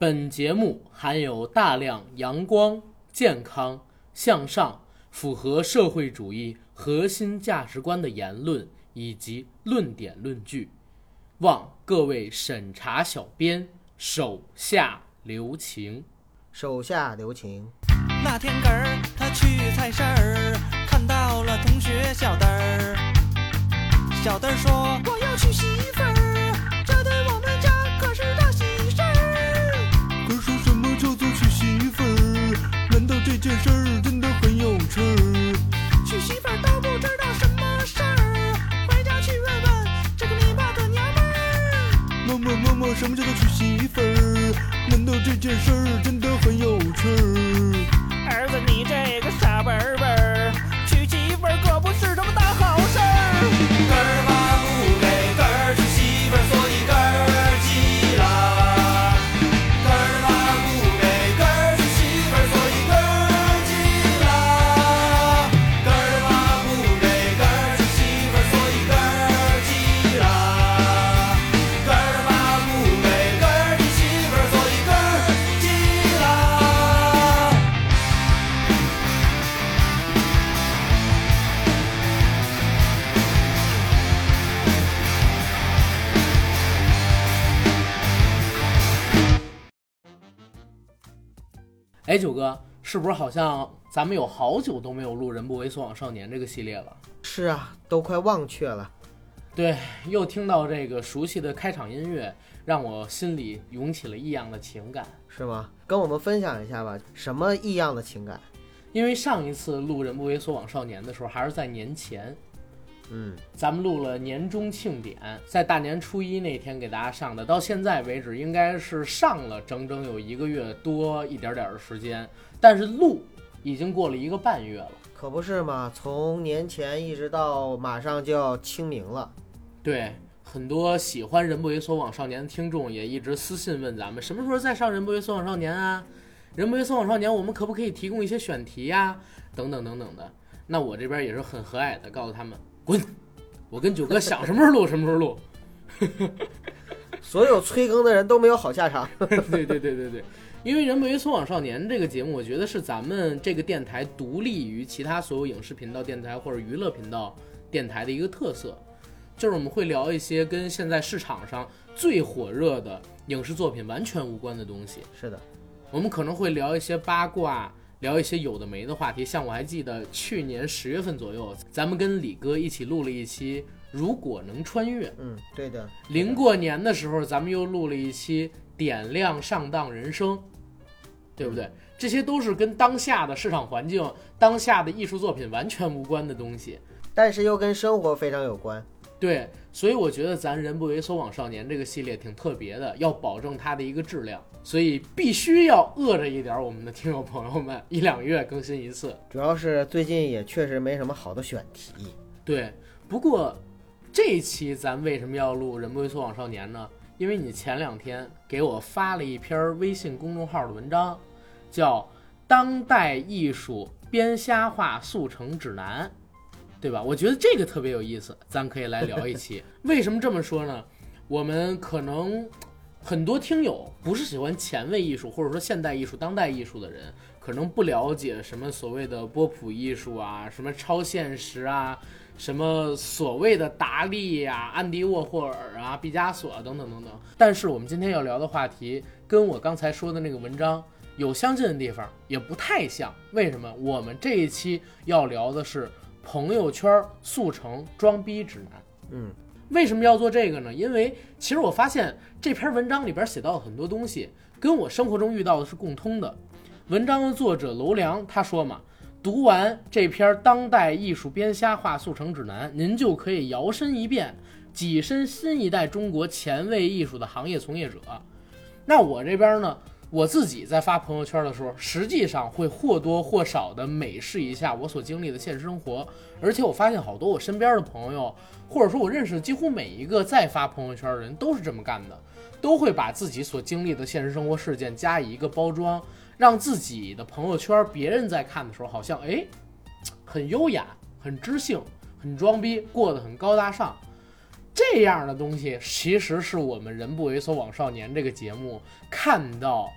本节目含有大量阳光、健康、向上、符合社会主义核心价值观的言论以及论点论据，望各位审查小编手下留情。手下留情。那天个儿，他去菜市儿，看到了同学小灯儿。小灯儿说：“我要娶媳妇儿，这件事儿真的很有趣儿？娶媳妇儿都不知道什么事儿，回家去问问这个你爸的娘们儿。妈妈妈妈，什么叫做娶媳妇儿？难道这件事儿真的很有趣儿？儿子，你这个傻笨笨儿，娶媳妇儿可不是什么大好哎，九哥，是不是好像咱们有好久都没有录《人不为所往少年》这个系列了？是啊，都快忘却了。对，又听到这个熟悉的开场音乐，让我心里涌起了异样的情感。是吗？跟我们分享一下吧，什么异样的情感？因为上一次录《人不为所往少年》的时候，还是在年前，嗯，咱们录了年终庆典，在大年初一那天给大家上的，到现在为止应该是上了整整有一个月多一点点的时间，但是录已经过了一个半月了。可不是嘛，从年前一直到马上就要清明了。对，很多喜欢《人不为所往少年》的听众也一直私信问咱们，什么时候再上《人不为所往少年》啊？《人不为所往少年》，我们可不可以提供一些选题呀、等等等等的。那我这边也是很和蔼的告诉他们，滚！我跟九哥想什么时候录什么时候录。所有催更的人都没有好下场。对对对对对，因为《人不为所往少年》这个节目，我觉得是咱们这个电台独立于其他所有影视频道电台或者娱乐频道电台的一个特色，就是我们会聊一些跟现在市场上最火热的影视作品完全无关的东西。是的，我们可能会聊一些八卦，聊一些有的没的话题。像我还记得去年十月份左右，咱们跟李哥一起录了一期《如果能穿越》。嗯，对的。临过年的时候，咱们又录了一期《点亮上当人生》，对不对？这些都是跟当下的市场环境、当下的艺术作品完全无关的东西。但是又跟生活非常有关。对，所以我觉得咱“人不为所往少年”这个系列挺特别的，要保证它的一个质量，所以必须要饿着一点我们的听友朋友们，一两个月更新一次。主要是最近也确实没什么好的选题。对，不过这一期咱为什么要录《人不为所往少年》呢？因为你前两天给我发了一篇微信公众号的文章，叫《当代艺术编瞎话速成指南》，对吧？我觉得这个特别有意思，咱可以来聊一期。为什么这么说呢？我们可能很多听友不是喜欢前卫艺术或者说现代艺术、当代艺术的人，可能不了解什么所谓的波普艺术啊，什么超现实啊，什么所谓的达利呀、安迪沃霍尔啊、毕加索啊等等等等。但是我们今天要聊的话题，跟我刚才说的那个文章有相近的地方，也不太像。为什么？我们这一期要聊的是朋友圈速成装逼指南。嗯，为什么要做这个呢？因为其实我发现这篇文章里边写到的很多东西，跟我生活中遇到的是共通的。文章的作者楼良他说嘛，读完这篇《当代艺术编瞎话速成指南》，您就可以摇身一变，跻身新一代中国前卫艺术的行业从业者。那我这边呢，我自己在发朋友圈的时候，实际上会或多或少的美视一下我所经历的现实生活，而且我发现好多我身边的朋友，或者说我认识的几乎每一个在发朋友圈的人都是这么干的，都会把自己所经历的现实生活事件加以一个包装，让自己的朋友圈别人在看的时候，好像哎，很优雅、很知性、很装逼，过得很高大上。这样的东西，其实是我们“人不猥琐枉少年”这个节目看到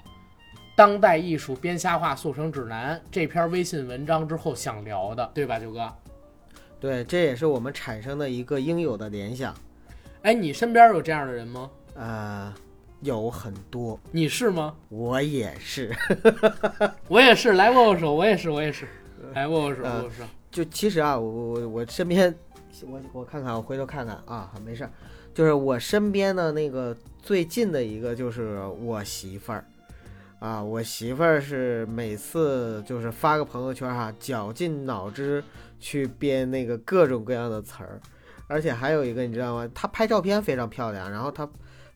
当代艺术编瞎话速成指南这篇微信文章之后想聊的，对吧，九哥？对，这也是我们产生的一个应有的联想。哎，你身边有这样的人吗？呃，有很多，你是吗？我也是。我也是，来握握手，我也是，我也是，来握握手，呃握握手。就其实啊，我我我我身边，我我看看，我回头看看啊，没事儿，就是我身边的那个最近的一个就是我媳妇儿，啊，我媳妇儿是每次就是发个朋友圈哈、绞尽脑汁去编那个各种各样的词儿，而且还有一个你知道吗？她拍照片非常漂亮，然后她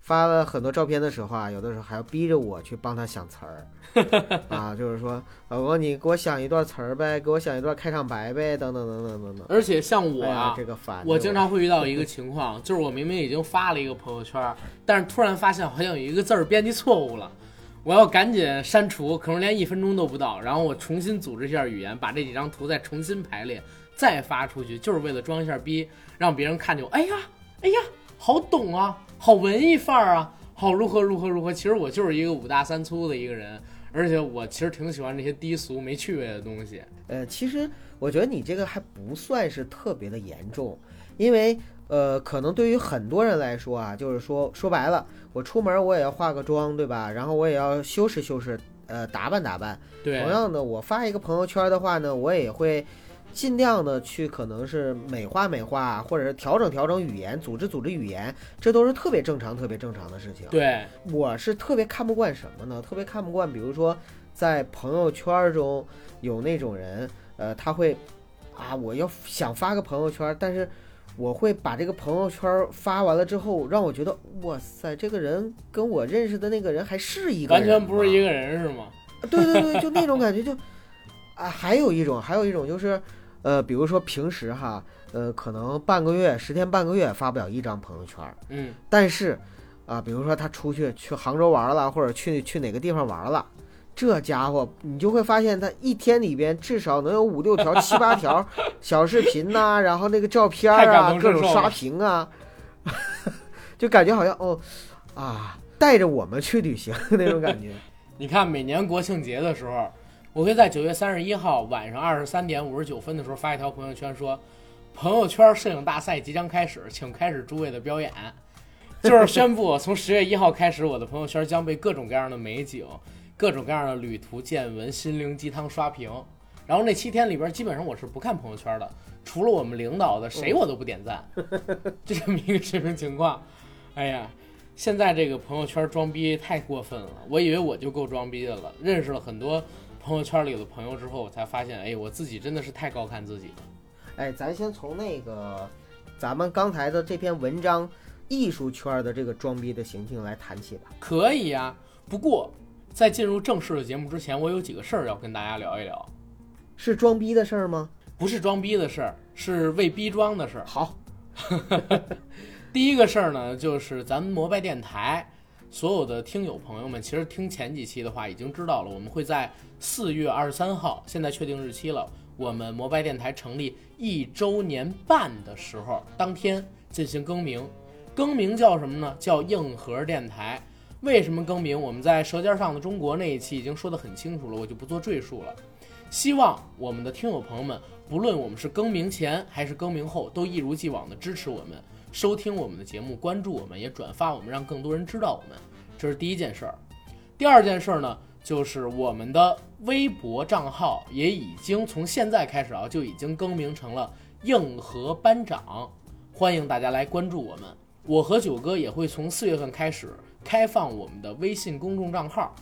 发了很多照片的时候啊，有的时候还要逼着我去帮她想词儿。啊，就是说，老公，你给我想一段词儿呗，给我想一段开场白呗，等等等等等等。而且像我这个烦，我经常会遇到一个 情况，就是我明明已经发了一个朋友圈，但是突然发现好像有一个字儿编辑错误了，我要赶紧删除，可能连一分钟都不到，然后我重新组织一下语言，把这几张图再重新排列，再发出去，就是为了装一下逼，让别人看见我，哎呀，哎呀，好懂啊，好文艺范儿啊，好如何如何如何。其实我就是一个五大三粗的一个人，而且我其实挺喜欢这些低俗没趣味的东西。呃，其实我觉得你这个还不算是特别的严重，因为呃，可能对于很多人来说啊，就是说说白了，我出门我也要化个妆，对吧？然后我也要修饰修饰，呃，打扮打扮。对，同样的，我发一个朋友圈的话呢，我也会尽量的去可能是美化美化，或者是调整调整语言，组织组织语言，这都是特别正常、特别正常的事情。对，我是特别看不惯什么呢？特别看不惯，比如说在朋友圈中有那种人，呃，他会啊，我要想发个朋友圈，但是我会把这个朋友圈发完了之后，让我觉得哇塞，这个人跟我认识的那个人还是一个完全不是一个人是吗？对对对，就那种感觉就啊，还有一种，还有一种就是，呃，比如说平时哈，呃，可能半个月、十天半个月发不了一张朋友圈，嗯，但是啊，比如说他出去去杭州玩了，或者去去哪个地方玩了。这家伙，你就会发现他一天里边至少能有五六条、七八条小视频呐、然后那个照片啊，各种刷屏啊，就感觉好像哦啊，带着我们去旅行那种感觉。你看每年国庆节的时候，我会在九月三十一号晚上二十三点五十九分的时候发一条朋友圈说，朋友圈摄影大赛即将开始，请开始诸位的表演。就是 宣布从十月一号开始，我的朋友圈将被各种各样的美景、各种各样的旅途见闻、心灵鸡汤刷屏。然后那七天里边，基本上我是不看朋友圈的，除了我们领导的，谁我都不点赞，就这么一个水平情况。哎呀，现在这个朋友圈装逼太过分了，我以为我就够装逼的了。认识了很多朋友圈里的朋友之后，我才发现，哎，我自己真的是太高看自己了。哎，咱先从那个咱们刚才的这篇文章艺术圈的这个装逼的行径来谈起吧。可以呀、不过在进入正式的节目之前，我有几个事儿要跟大家聊一聊，是装逼的事儿吗？不是装逼的事儿，是为逼装的事儿。好 第一个事儿呢，就是咱们摩拜电台所有的听友朋友们，其实听前几期的话已经知道了，我们会在四月二十三号，现在确定日期了，我们摩拜电台成立一周年半的时候，当天进行更名，更名叫什么呢？叫硬核电台。为什么更名？我们在《舌尖上的中国》那一期已经说得很清楚了，我就不做赘述了。希望我们的听友朋友们，不论我们是更名前还是更名后，都一如既往的支持我们，收听我们的节目，关注我们，也转发我们，让更多人知道我们。这是第一件事儿。第二件事儿呢，就是我们的微博账号也已经从现在开始啊，就已经更名成了硬核班长，欢迎大家来关注我们。我和九哥也会从四月份开始开放我们的微信公众账号，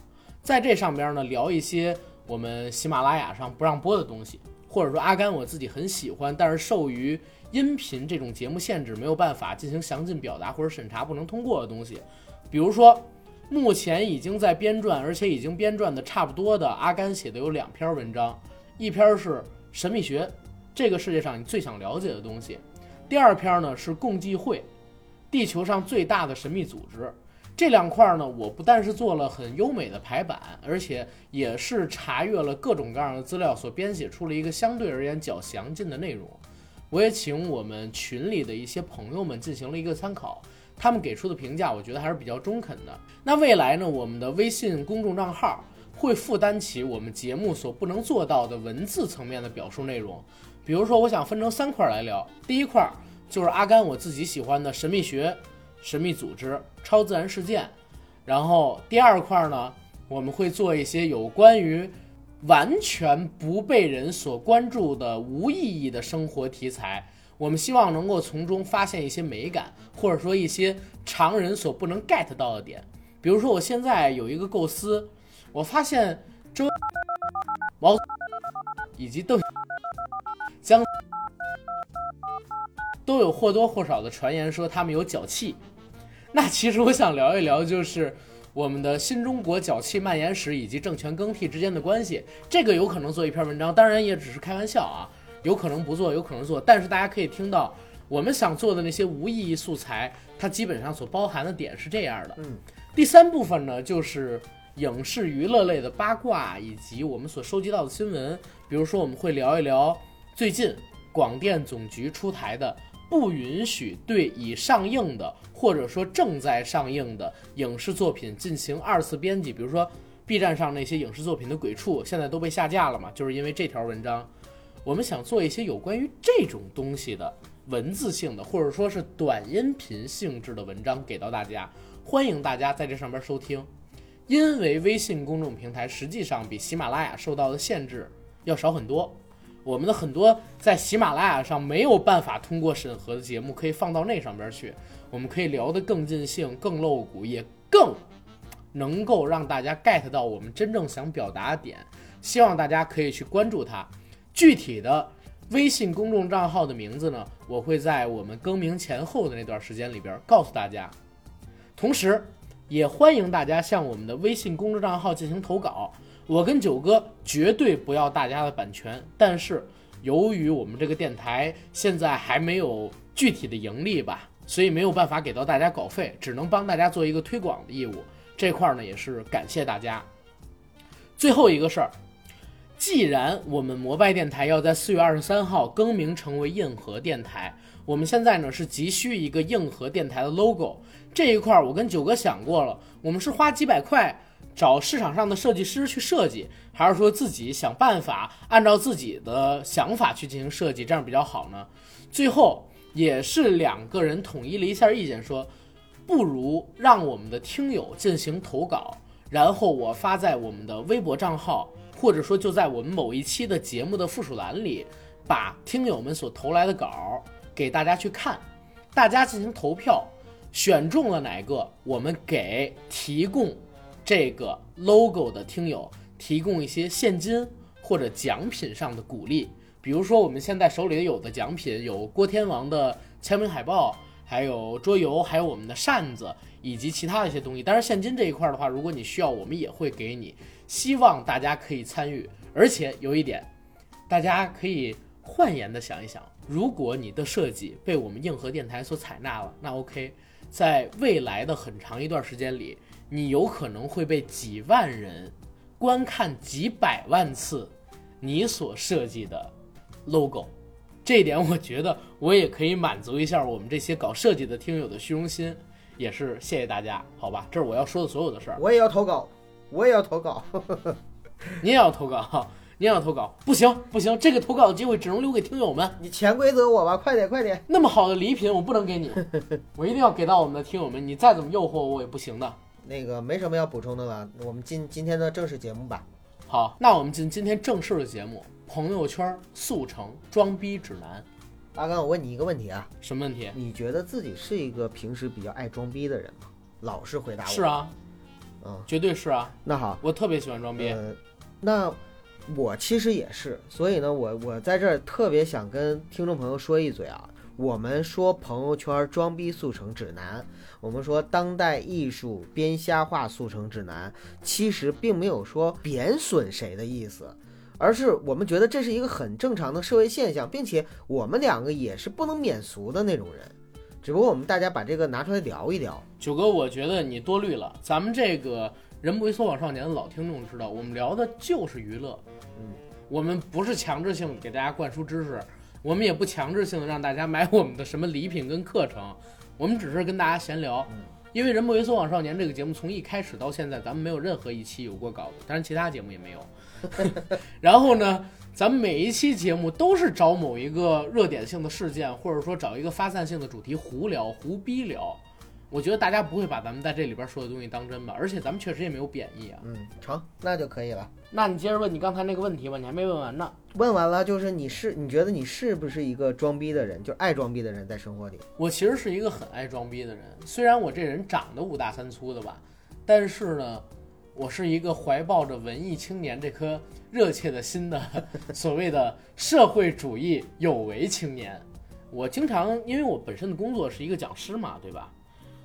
在这上边呢聊一些我们喜马拉雅上不让播的东西，或者说阿甘我自己很喜欢，但是受于音频这种节目限制，没有办法进行详尽表达或者审查不能通过的东西，比如说目前已经在编撰，而且已经编撰的差不多的阿甘写的有两篇文章，一篇是神秘学，这个世界上你最想了解的东西，第二篇呢是共济会，地球上最大的神秘组织。这两块呢，我不但是做了很优美的排版，而且也是查阅了各种各样的资料，所编写出了一个相对而言较详尽的内容。我也请我们群里的一些朋友们进行了一个参考，他们给出的评价，我觉得还是比较中肯的。那未来呢，我们的微信公众账号会负担起我们节目所不能做到的文字层面的表述内容。比如说，我想分成三块来聊。第一块就是阿甘我自己喜欢的神秘学、神秘组织、超自然事件。然后第二块呢，我们会做一些有关于完全不被人所关注的无意义的生活题材。我们希望能够从中发现一些美感，或者说一些常人所不能 get 到的点。比如说，我现在有一个构思，我发现周毛以及邓江都有或多或少的传言说他们有脚气。那其实我想聊一聊，就是我们的新中国脚气蔓延史以及政权更替之间的关系。这个有可能做一篇文章，当然也只是开玩笑啊，有可能不做，有可能做。但是大家可以听到我们想做的那些无意义素材，它基本上所包含的点是这样的。嗯，第三部分呢，就是影视娱乐类的八卦以及我们所收集到的新闻，比如说我们会聊一聊最近广电总局出台的不允许对已上映的或者说正在上映的影视作品进行二次编辑，比如说 B 站上那些影视作品的鬼畜现在都被下架了嘛，就是因为这条文章。我们想做一些有关于这种东西的文字性的，或者说是短音频性质的文章给到大家，欢迎大家在这上边收听。因为微信公众平台实际上比喜马拉雅受到的限制要少很多，我们的很多在喜马拉雅上没有办法通过审核的节目，可以放到那上边去，我们可以聊得更尽兴、更露骨，也更能够让大家 get 到我们真正想表达的点。希望大家可以去关注它。具体的微信公众账号的名字呢，我会在我们更名前后的那段时间里边告诉大家。同时，也欢迎大家向我们的微信公众账号进行投稿。我跟九哥绝对不要大家的版权，但是由于我们这个电台现在还没有具体的盈利吧，所以没有办法给到大家稿费，只能帮大家做一个推广的义务。这块儿呢，也是感谢大家。最后一个事儿，既然我们摩拜电台要在四月二十三号更名成为硬核电台，我们现在呢是急需一个硬核电台的 logo。这一块我跟九哥想过了，我们是花几百块找市场上的设计师去设计，还是说自己想办法按照自己的想法去进行设计，这样比较好呢？最后也是两个人统一了一下意见说，不如让我们的听友进行投稿，然后我发在我们的微博账号，或者说就在我们某一期的节目的附属栏里，把听友们所投来的稿给大家去看，大家进行投票，选中了哪个，我们给提供这个 logo 的听友提供一些现金或者奖品上的鼓励。比如说，我们现在手里有的奖品有郭天王的签名海报，还有桌游，还有我们的扇子，以及其他的一些东西。当然，现金这一块的话，如果你需要，我们也会给你。希望大家可以参与，而且有一点，大家可以换言的想一想，如果你的设计被我们硬核电台所采纳了，那 OK，在未来的很长一段时间里，你有可能会被几万人观看几百万次你所设计的 logo。这一点，我觉得我也可以满足一下我们这些搞设计的听友的虚荣心，也是谢谢大家，好吧？这是我要说的所有的事儿。我也要投稿，我也要投稿。你也要投稿，你也要投稿，不行不行，这个投稿的机会只能留给听友们。你潜规则我吧，快点快点。那么好的礼品我不能给你，我一定要给到我们的听友们。你再怎么诱惑我，也不行的。那个没什么要补充的了，我们进今天的正式节目吧。好，那我们进今天正式的节目——朋友圈速成装逼指南。阿刚，我问你一个问题啊，什么问题？你觉得自己是一个平时比较爱装逼的人吗？老实回答我。是，啊，嗯，绝对是啊，那好，我特别喜欢装逼。呃，那我其实也是，所以呢，我我在这儿特别想跟听众朋友说一嘴啊。我们说朋友圈装逼速成指南，我们说当代艺术编瞎话速成指南，其实并没有说贬损谁的意思，而是我们觉得这是一个很正常的社会现象，并且我们两个也是不能免俗的那种人，只不过我们大家把这个拿出来聊一聊。九哥，我觉得你多虑了。咱们这个人不为所往少年的老听众知道，我们聊的就是娱乐。嗯，我们不是强制性给大家灌输知识，我们也不强制性的让大家买我们的什么礼品跟课程，我们只是跟大家闲聊。因为《人不为所往少年》这个节目从一开始到现在，咱们没有任何一期有过稿子，当然其他节目也没有。然后呢，咱们每一期节目都是找某一个热点性的事件，或者说找一个发散性的主题胡聊、胡逼聊。我觉得大家不会把咱们在这里边说的东西当真吧？而且咱们确实也没有贬义啊。嗯，成，那就可以了。那你接着问你刚才那个问题吧，你还没问完呢。问完了，就是你是你觉得你是不是一个装逼的人，就爱装逼的人，在生活里？我其实是一个很爱装逼的人，虽然我这人长得五大三粗的吧，但是呢，我是一个怀抱着文艺青年这颗热切的心的 所谓的社会主义有为青年。我经常因为我本身的工作是一个讲师嘛，对吧？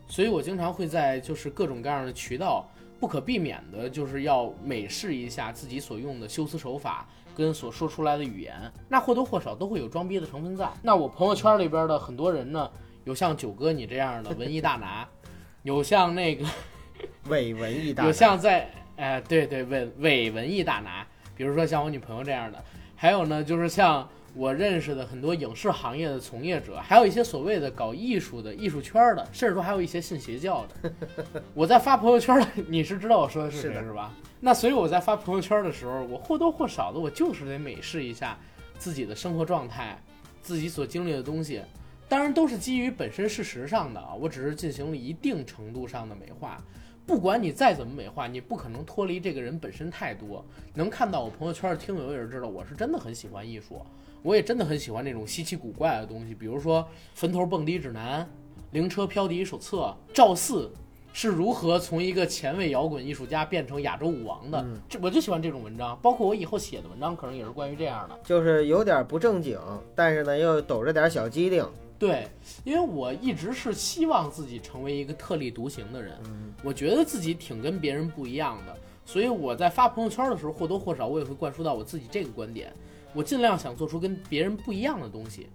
所以我经常会在就是各种各样的渠道，不可避免的就是要美式一下自己所用的修辞手法跟所说出来的语言，那或多或少都会有装逼的成分在。那我朋友圈里边的很多人呢，有像九哥你这样的文艺大拿，有像那个伪文艺大有拿像在哎对对伪伪文艺大拿，比如说像我女朋友这样的，还有呢就是像我认识的很多影视行业的从业者，还有一些所谓的搞艺术的艺术圈的，甚至说还有一些信邪教的。我在发朋友圈的，你是知道我说的是谁是的是吧？那所以我在发朋友圈的时候，我或多或少的我就是得美视一下自己的生活状态，自己所经历的东西。当然都是基于本身事实上的啊，我只是进行了一定程度上的美化。不管你再怎么美化，你不可能脱离这个人本身太多。能看到我朋友圈的听友也是知道，我是真的很喜欢艺术，我也真的很喜欢那种稀奇古怪的东西，比如说《坟头蹦迪指南》《灵车飘笛手册》《赵四是如何从一个前卫摇滚艺术家变成亚洲舞王的》嗯这我就喜欢这种文章，包括我以后写的文章可能也是关于这样的。就是有点不正经，但是呢又抖着点小机灵。对，因为我一直是希望自己成为一个特立独行的人，嗯我觉得自己挺跟别人不一样的，所以我在发朋友圈的时候或多或少我也会灌输到我自己这个观点，我尽量想做出跟别人不一样的东西，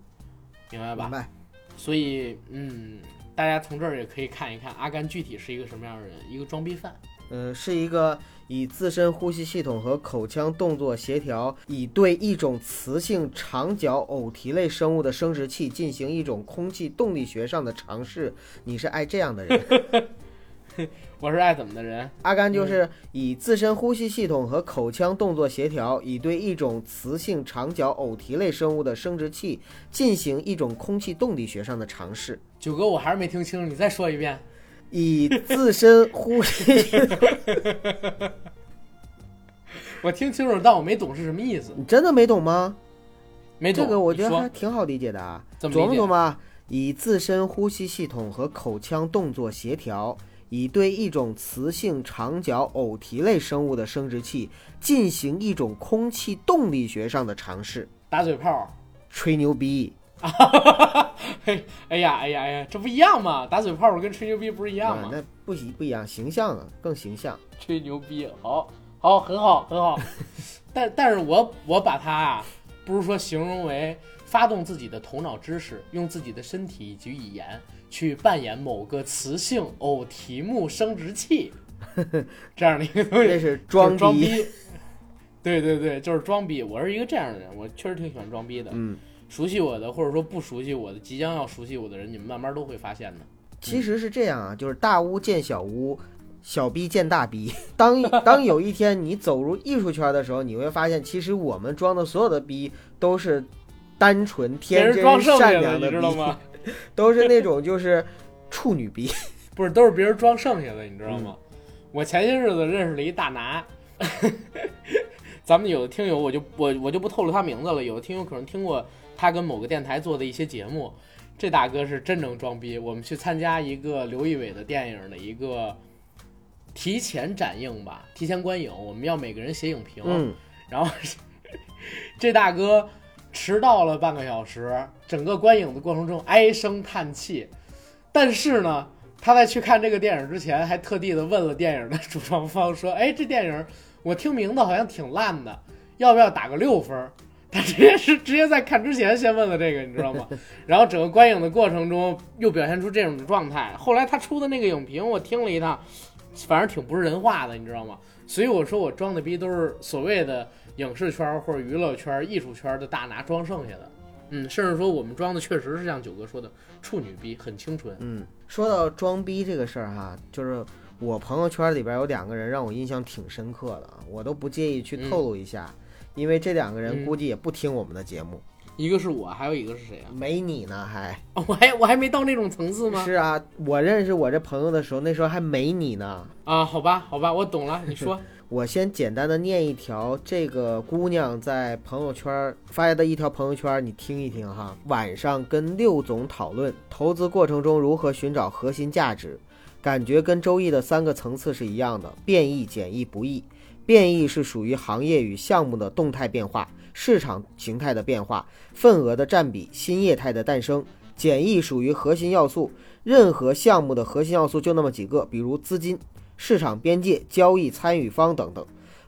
明白吧？明白？所以，嗯，大家从这儿也可以看一看阿甘具体是一个什么样的人，一个装逼犯。呃，是一个以自身呼吸系统和口腔动作协调，以对一种雌性长角偶蹄类生物的生殖器进行一种空气动力学上的尝试。你是爱这样的人？我是爱怎么的人？阿甘就是以自身呼吸系统和口腔动作协调，以对一种雌性长角偶蹄类生物的生殖器进行一种空气动力学上的尝试。九哥，我还是没听清楚，你再说一遍。以自身呼吸系统，我听清楚，但我没懂是什么意思，你真的没懂吗？没懂。这个我觉得还挺好理解的啊，怎么琢磨琢磨啊。以自身呼吸系统和口腔动作协调，以对一种雌性长角偶蹄类生物的生殖器进行一种空气动力学上的尝试。打嘴炮。吹牛逼，嘿，哎呀，哎呀，哎呀，这不一样嘛？打嘴炮跟吹牛逼不是一样吗？啊那不一不一样，形象啊更形象。吹牛逼，好，好，很好，很好。但但是我我把它啊，不是说形容为发动自己的头脑知识，用自己的身体以及语言去扮演某个雌性偶题目生殖器 这样的一个东西，这是就是装逼。装逼。对对对，就是装逼。我是一个这样的人，我确实挺喜欢装逼的。嗯，熟悉我的，或者说不熟悉我的，即将要熟悉我的人，你们慢慢都会发现的。其实是这样啊，就是大巫见小巫，小逼见大逼。当当有一天你走入艺术圈的时候，你会发现，其实我们装的所有的逼都是单纯、天真善良的知道吗？都是那种就是处女逼。不是，都是别人装剩下的，你知道吗？嗯我前些日子认识了一大拿，咱们有的听友我就我我就不透露他名字了，有的听友可能听过他跟某个电台做的一些节目。这大哥是真能装逼。我们去参加一个刘仪伟的电影的一个提前展映吧，提前观影，我们要每个人写影评。嗯，然后 这大哥迟到了半个小时，整个观影的过程中唉声叹气。但是呢，他在去看这个电影之前，还特地的问了电影的主创方说：“哎，这电影我听名字好像挺烂的，要不要打个六分儿？”他直接是直接在看之前先问了这个，你知道吗？然后整个观影的过程中又表现出这种状态。后来他出的那个影评我听了一趟，反正挺不是人话的，你知道吗？所以我说我装的逼都是所谓的影视圈或者娱乐圈、艺术圈的大拿装剩下的。嗯，甚至说我们装的确实是像九哥说的处女逼，很清纯。嗯，说到装逼这个事儿哈，就是我朋友圈里边有两个人让我印象挺深刻的啊，我都不介意去透露一下，因为这两个人嗯估计也不听我们的节目，一个是我，还有一个是谁啊？没你呢还。哦，我还我还没到那种层次吗？是啊，我认识我这朋友的时候，那时候还没你呢。啊，好吧，好吧，我懂了。你说，我先简单的念一条这个姑娘在朋友圈发的一条朋友圈，你听一听哈。晚上跟六总讨论投资过程中如何寻找核心价值，感觉跟周易的三个层次是一样的：变易、简易、不易。变异是属于行业与项目的动态变化、市场形态的变化、份额的占比、新业态的诞生。简易属于核心要素，任何项目的核心要素就那么几个，比如资金、市场边界、交易参与方等等。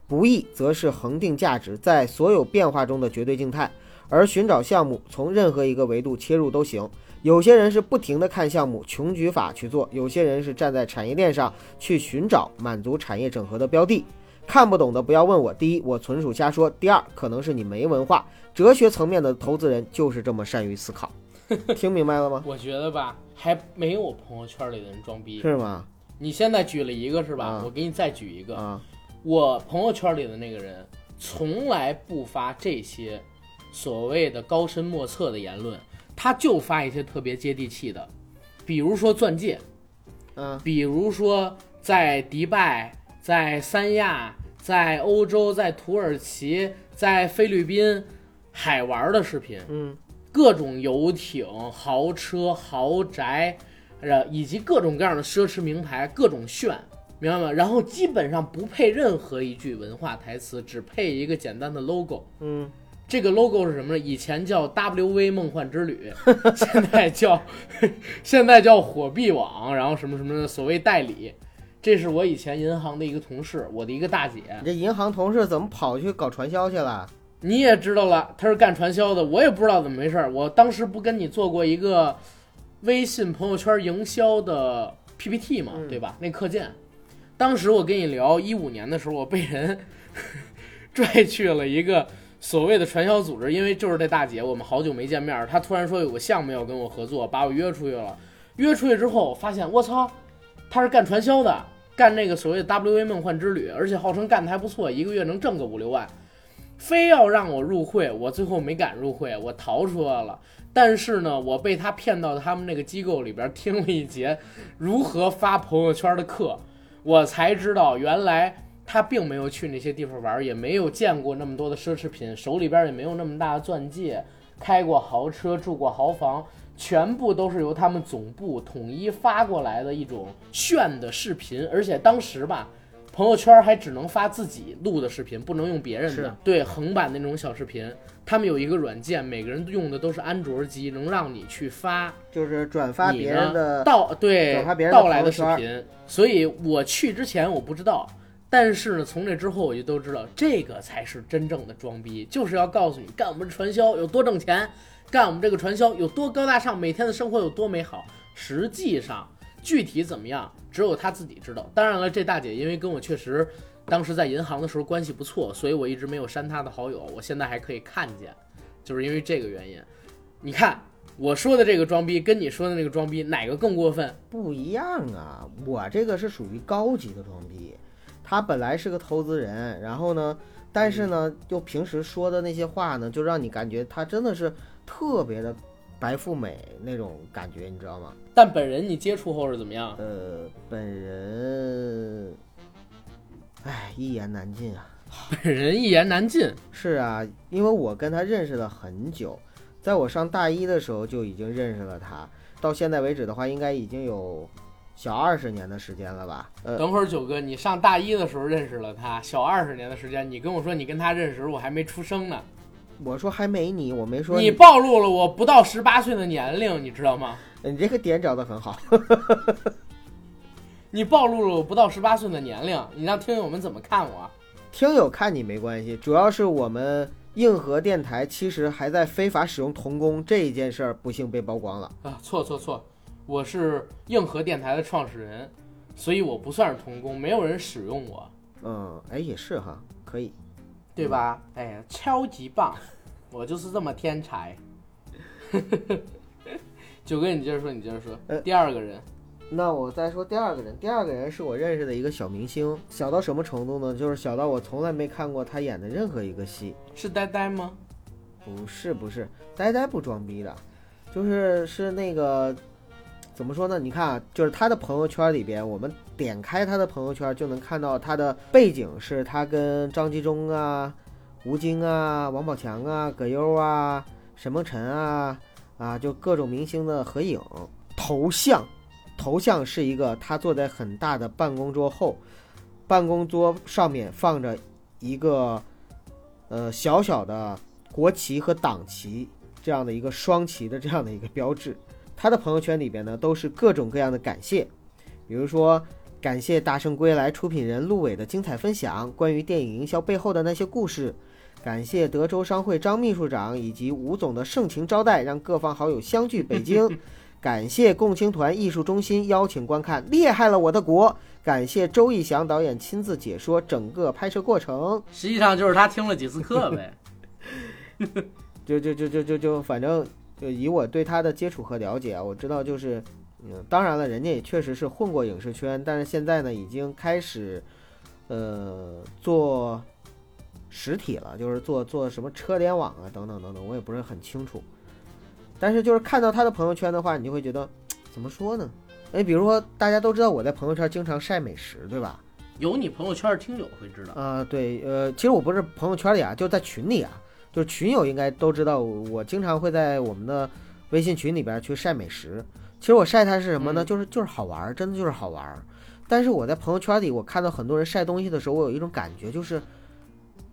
不易则是恒定价值在所有变化中的绝对静态，而寻找项目从任何一个维度切入都行。有些人是不停地看项目，穷举法去做；有些人是站在产业链上去寻找满足产业整合的标的。看不懂的不要问我。第一，我纯属瞎说；第二，可能是你没文化。哲学层面的投资人就是这么善于思考。听明白了吗？我觉得吧，还没有我朋友圈里的人装逼。是吗？你现在举了一个是吧？啊我给你再举一个。啊，我朋友圈里的那个人从来不发这些所谓的高深莫测的言论，他就发一些特别接地气的，比如说钻戒，嗯比如说在迪拜、在三亚、在欧洲、在土耳其、在菲律宾海玩的视频，嗯各种游艇、豪车、豪宅，呃，以及各种各样的奢侈名牌，各种炫，明白吗？然后基本上不配任何一句文化台词，只配一个简单的 logo。嗯，这个 logo 是什么呢？以前叫 WV 梦幻之旅，现在叫 现在叫火币网，然后什么什么的所谓代理。这是我以前银行的一个同事，我的一个大姐，你这银行同事怎么跑去搞传销去了？你也知道了，他是干传销的，我也不知道怎么回事儿。我当时不跟你做过一个微信朋友圈营销的 PPT 嘛，嗯对吧？那课件，当时我跟你聊，一五年的时候，我被人 拽去了一个所谓的传销组织，因为就是这大姐，我们好久没见面儿，她突然说有个项目要跟我合作，把我约出去了。约出去之后，发现我操，她是干传销的，干那个所谓的 WA 梦幻之旅，而且号称干得还不错，一个月能挣个五六万。非要让我入会，我最后没敢入会，我逃出来了。但是呢，我被他骗到他们那个机构里边听了一节如何发朋友圈的课，我才知道原来他并没有去那些地方玩，也没有见过那么多的奢侈品，手里边也没有那么大的钻戒，开过豪车，住过豪房，全部都是由他们总部统一发过来的一种炫的视频，而且当时吧。朋友圈还只能发自己录的视频，不能用别人的。对横版的那种小视频，他们有一个软件，每个人用的都是安卓机，能让你去发就是转发别人的到对转发别人的到来的视频。所以我去之前我不知道，但是呢，从那之后我就都知道，这个才是真正的装逼，就是要告诉你干我们传销有多挣钱，干我们这个传销有多高大上，每天的生活有多美好。实际上具体怎么？样，只有他自己知道。当然了，这大姐因为跟我确实当时在银行的时候关系不错，所以我一直没有删她的好友，我现在还可以看见，就是因为这个原因。你看我说的这个装逼，跟你说的那个装逼，哪个更过分？不一样啊，我这个是属于高级的装逼，他本来是个投资人，然后呢，但是呢，就平时说的那些话呢，就让你感觉他真的是特别的白富美那种感觉，你知道吗？但本人你接触后是怎么样？呃，本人，哎，一言难尽啊。本人一言难尽。是啊，因为我跟他认识了很久，在我上大一的时候就已经认识了他，到现在为止的话，应该已经有小二十年的时间了吧？呃，等会儿九哥，你上大一的时候认识了他，小二十年的时间，你跟我说你跟他认识时我还没出生呢，我说还没你，我没说你暴露了我不到十八岁的年龄，你知道吗？你这个点找的很好。你暴露了我不到十八岁的年龄，你让听友们怎么看我？听友看你没关系，主要是我们硬核电台其实还在非法使用童工这一件事儿，不幸被曝光了。啊，错错错，我是硬核电台的创始人，所以我不算是童工，没有人使用我，嗯，哎，也是哈，可以。对吧？哎呀，超级棒，我就是这么天才。九哥，你接着说，你接着说。呃第二个人，那我再说第二个人，第二个人是我认识的一个小明星，小到什么程度呢？就是小到我从来没看过他演的任何一个戏。是呆呆吗？不是不是，呆呆不装逼的，就是是那个怎么说呢？你看啊，就是他的朋友圈里边，我们点开他的朋友圈就能看到他的背景是他跟张纪中啊、吴京啊、王宝强啊、葛优啊、沈梦辰啊啊，就各种明星的合影。头像，头像是一个他坐在很大的办公桌后，办公桌上面放着一个呃小小的国旗和党旗这样的一个双旗的这样的一个标志。他的朋友圈里边呢，都是各种各样的感谢，比如说感谢《大圣归来》出品人陆伟的精彩分享，关于电影营销背后的那些故事。感谢德州商会张秘书长以及吴总的盛情招待，让各方好友相聚北京。感谢共青团艺术中心邀请观看《厉害了我的国》。感谢周义祥导演亲自解说整个拍摄过程。实际上就是他听了几次课呗。就就就就就就反正就以我对他的接触和了解啊，我知道就是，嗯，当然了，人家也确实是混过影视圈，但是现在呢，已经开始，呃，做实体了，就是做做什么车联网啊等等等等，我也不是很清楚。但是就是看到他的朋友圈的话，你就会觉得，怎么说呢？哎，比如说大家都知道我在朋友圈经常晒美食，对吧？有你朋友圈的听友会知道，啊、对，呃，其实我不是朋友圈里啊，就在群里啊，就是群友应该都知道，我经常会在我们的微信群里边去晒美食。其实我晒它是什么呢？嗯就是就是好玩儿，真的就是好玩儿。但是我在朋友圈里，我看到很多人晒东西的时候，我有一种感觉，就是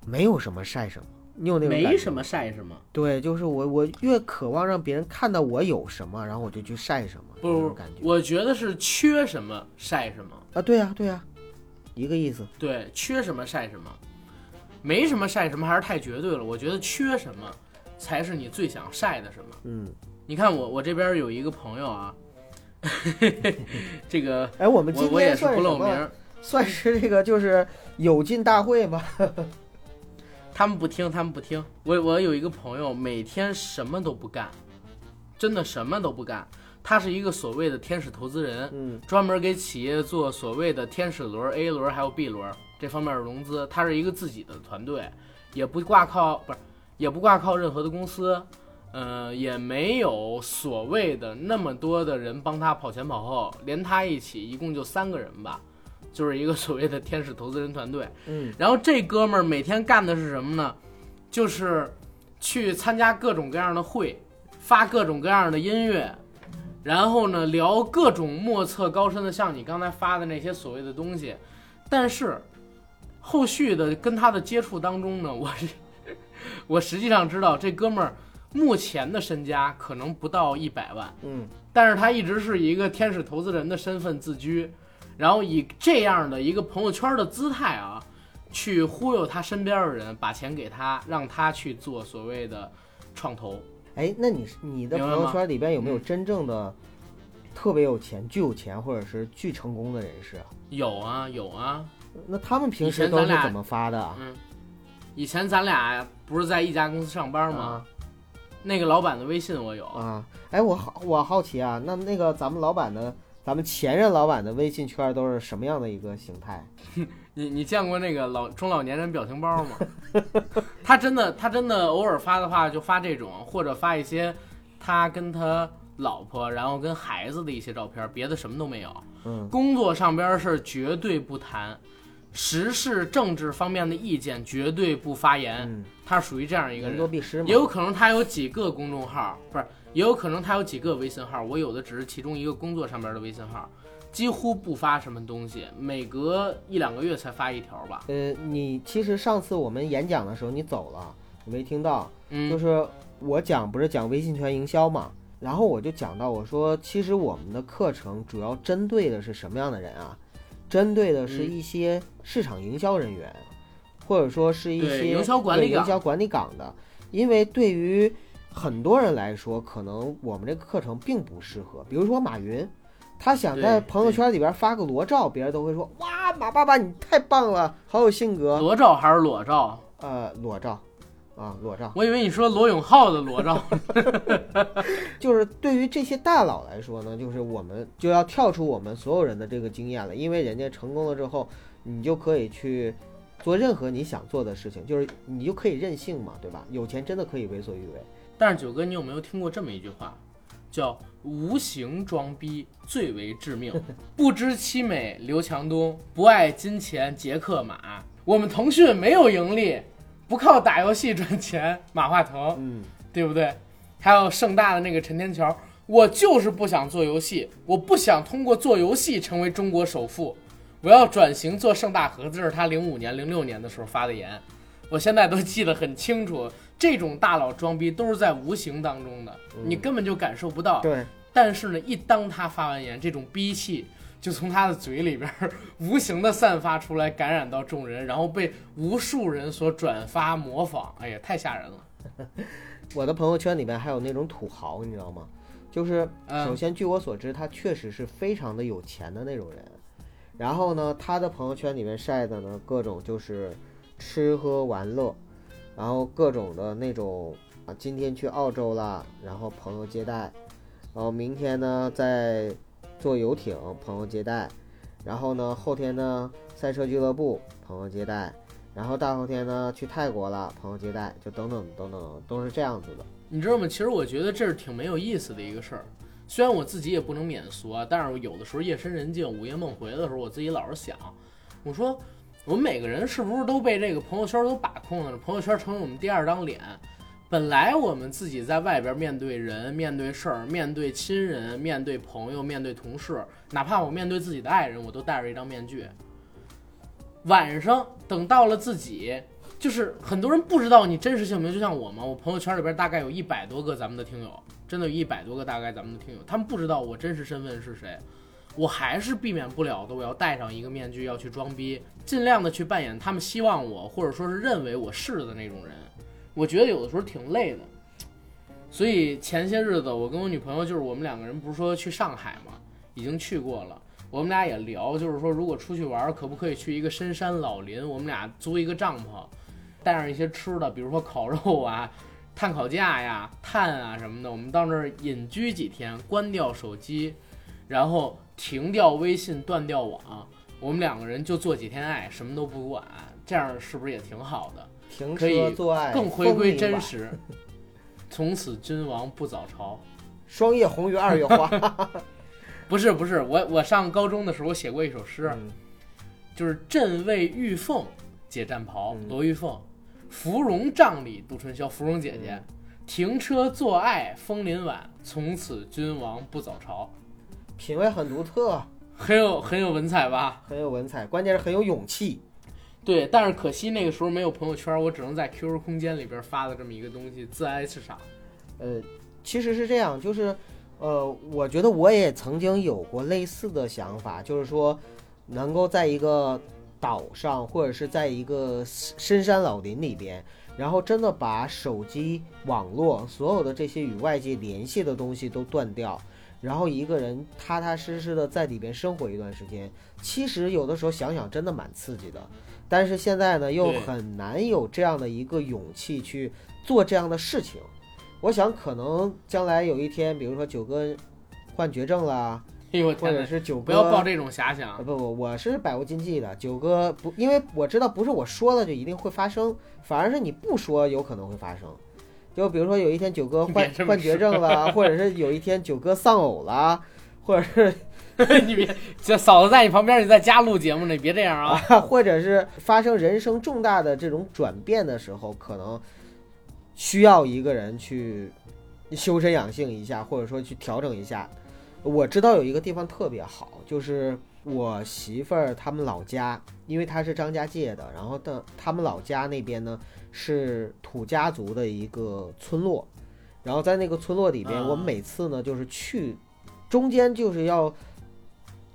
没有什么晒什么。你有那种没什么晒什么。对，就是我我越渴望让别人看到我有什么，然后我就去晒什么，不不感觉我觉得是缺什么晒什么。啊，对呀、对呀、一个意思。对，缺什么晒什么，没什么晒什么还是太绝对了。我觉得缺什么才是你最想晒的什么。嗯，你看我我这边有一个朋友啊，这个哎，我们今我我也是不露名儿，算是这个就是有进大会吧。他们不听，他们不听。我我有一个朋友，每天什么都不干，真的什么都不干。他是一个所谓的天使投资人，嗯专门给企业做所谓的天使轮、A 轮还有 B 轮这方面的融资。他是一个自己的团队，也不挂靠不是，也不挂靠任何的公司，呃，也没有所谓的那么多的人帮他跑前跑后，连他一起一共就三个人吧，就是一个所谓的天使投资人团队。嗯然后这哥们儿每天干的是什么呢？就是去参加各种各样的会，发各种各样的音乐，然后呢聊各种莫测高深的，像你刚才发的那些所谓的东西。但是后续的跟他的接触当中呢，我是 我实际上知道这哥们儿目前的身家可能不到一百万，嗯但是他一直是以一个天使投资人的身份自居，然后以这样的一个朋友圈的姿态啊，去忽悠他身边的人，把钱给他，让他去做所谓的创投。哎，那你是你的朋友圈里边有没有嗯真正的特别有钱、巨有钱或者是巨成功的人士啊？有啊有啊，那他们平时都是怎么发的啊？嗯，以前咱俩不是在一家公司上班吗？啊那个老板的微信我有，啊！哎，我好我好奇啊，那那个咱们老板的，咱们前任老板的微信圈都是什么样的一个形态？你你见过那个老中老年人表情包吗？他真的他真的偶尔发的话就发这种，或者发一些他跟他老婆然后跟孩子的一些照片，别的什么都没有。嗯工作上边是绝对不谈，时事政治方面的意见绝对不发言，嗯，他属于这样一个人多人。必失嘛也。有可能他有几个公众号，不是，也有可能他有几个微信号，我有的只是其中一个工作上边的微信号，几乎不发什么东西，每隔一两个月才发一条吧。呃，你其实上次我们演讲的时候你走了，我没听到？就嗯，是我讲不是讲微信圈营销嘛，然后我就讲到我说，其实我们的课程主要针对的是什么样的人啊？针对的是嗯一些市场营销人员，或者说是一些对营销管理营销管理岗的，因为对于很多人来说，可能我们这个课程并不适合。比如说马云，他想在朋友圈里边发个裸照，别人都会说哇，马爸爸你太棒了，好有性格。裸照还是裸照？呃，裸照，啊，啊，裸照。我以为你说罗永浩的裸照，就是对于这些大佬来说呢，就是我们就要跳出我们所有人的这个经验了，因为人家成功了之后，你就可以去做任何你想做的事情，就是你就可以任性嘛，对吧？有钱真的可以为所欲为。但是九哥，你有没有听过这么一句话，叫“无形装逼最为致命 ”，不知其美刘强东，不爱金钱杰克马。我们腾讯没有盈利，不靠打游戏赚钱，马化腾，嗯，对不对？还有盛大的那个陈天桥，我就是不想做游戏，我不想通过做游戏成为中国首富，我要转型做盛大盒子。这是他零五年、零六年的时候发的言，我现在都记得很清楚。这种大佬装逼都是在无形当中的，你根本就感受不到。对，但是呢，一当他发完言，这种逼气就从他的嘴里边儿无形的散发出来，感染到众人，然后被无数人所转发模仿。哎呀，太吓人了！我的朋友圈里面还有那种土豪，你知道吗？就是嗯首先据我所知，他确实是非常的有钱的那种人。然后呢，他的朋友圈里面晒的呢，各种就是吃喝玩乐，然后各种的那种啊，今天去澳洲啦，然后朋友接待，然后明天呢在坐游艇，朋友接待，然后呢后天呢赛车俱乐部，朋友接待，然后大后天呢去泰国了，朋友接待，就等等等等，都是这样子的。你知道吗？其实我觉得这是挺没有意思的一个事儿。虽然我自己也不能免俗啊，但是我有的时候夜深人静、午夜梦回的时候，我自己老是想，我说我们每个人是不是都被这个朋友圈都把控了？朋友圈成为我们第二张脸。本来我们自己在外边面对人、面对事儿、面对亲人、面对朋友、面对同事，哪怕我面对自己的爱人，我都戴着一张面具。晚上等到了自己，就是很多人不知道你真实姓名，就像我嘛，我朋友圈里边大概有一百多个咱们的听友，真的有一百多个大概咱们的听友，他们不知道我真实身份是谁，我还是避免不了的，我要戴上一个面具，要去装逼，尽量的去扮演他们希望我或者说是认为我是的那种人，我觉得有的时候挺累的。所以前些日子我跟我女朋友就是我们两个人不是说去上海嘛，已经去过了。我们俩也聊，就是说如果出去玩，可不可以去一个深山老林？我们俩租一个帐篷，带上一些吃的，比如说烤肉啊、炭烤架呀、炭啊什么的。我们到那儿隐居几天，关掉手机，然后停掉微信，断掉网。我们两个人就做几天爱，什么都不管，这样是不是也挺好的？停车做爱，更回归风铃晚，真实。从此君王不早朝。霜叶红于二月花。不是不是，我我上高中的时候我写过一首诗，嗯就是朕为玉凤解战袍，嗯罗玉凤，芙蓉帐里度春宵，芙蓉姐姐，停车坐爱枫林晚，从此君王不早朝，品味很独特，很有很有文采吧？很有文采，关键是很有勇气。对，但是可惜那个时候没有朋友圈，我只能在 QQ 空间里边发了这么一个东西，自哀自赏。呃，其实是这样，就是，呃，我觉得我也曾经有过类似的想法，就是说，能够在一个岛上，或者是在一个深山老林里边，然后真的把手机、网络所有的这些与外界联系的东西都断掉，然后一个人踏踏实实的在里边生活一段时间。其实有的时候想想，真的蛮刺激的。但是现在呢，又很难有这样的一个勇气去做这样的事情。我想，可能将来有一天，比如说九哥患绝症啦，哎呦我或者！是九哥不要抱这种遐啊想，不不，我是百无禁忌的。九哥不，因为我知道不是我说了就一定会发生，反而是你不说有可能会发生。就比如说有一天九哥患患绝症了，或者是有一天九哥丧偶了，或者是 你别，这嫂子在你旁边，你在家录节目呢，你别这样啊！啊，或者是发生人生重大的这种转变的时候，可能需要一个人去修身养性一下，或者说去调整一下。我知道有一个地方特别好，就是我媳妇儿他们老家，因为她是张家界的，然后的他们老家那边呢是土家族的一个村落，然后在那个村落里边，啊我们每次呢就是去，中间就是要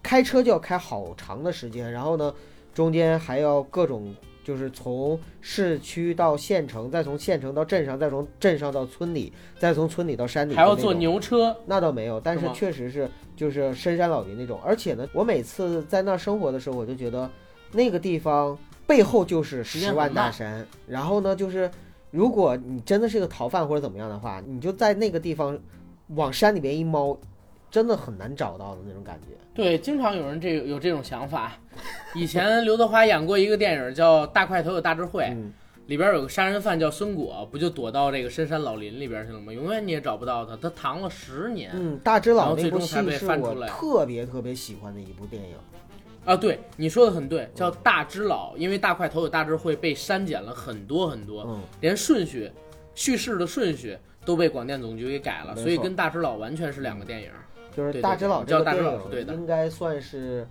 开车就要开好长的时间，然后呢中间还要各种。就是从市区到县城，再从县城到镇上，再从镇上到村里，再从村里到山里，还要坐牛车，那倒没有，但是确实是就是深山老林那种。而且呢，我每次在那儿生活的时候，我就觉得那个地方背后就是十万大山，然后呢，就是如果你真的是个逃犯或者怎么样的话，你就在那个地方往山里边一猫，真的很难找到的那种感觉。对，经常有人这有这种想法。以前刘德华演过一个电影叫《大块头有大智慧》，嗯，里边有个杀人犯叫孙果，不就躲到这个深山老林里边去了吗？永远你也找不到他，他藏了十年。嗯，大只佬那部戏最终才被是我翻出来特别特别喜欢的一部电影。啊，对，你说的很对，叫大只佬，因为大块头有大智慧被删减了很多很多，嗯，连顺序、叙事的顺序都被广电总局给改了，所以跟大只佬完全是两个电影。就是大只佬这个对叫大只电佬对的影，应该算是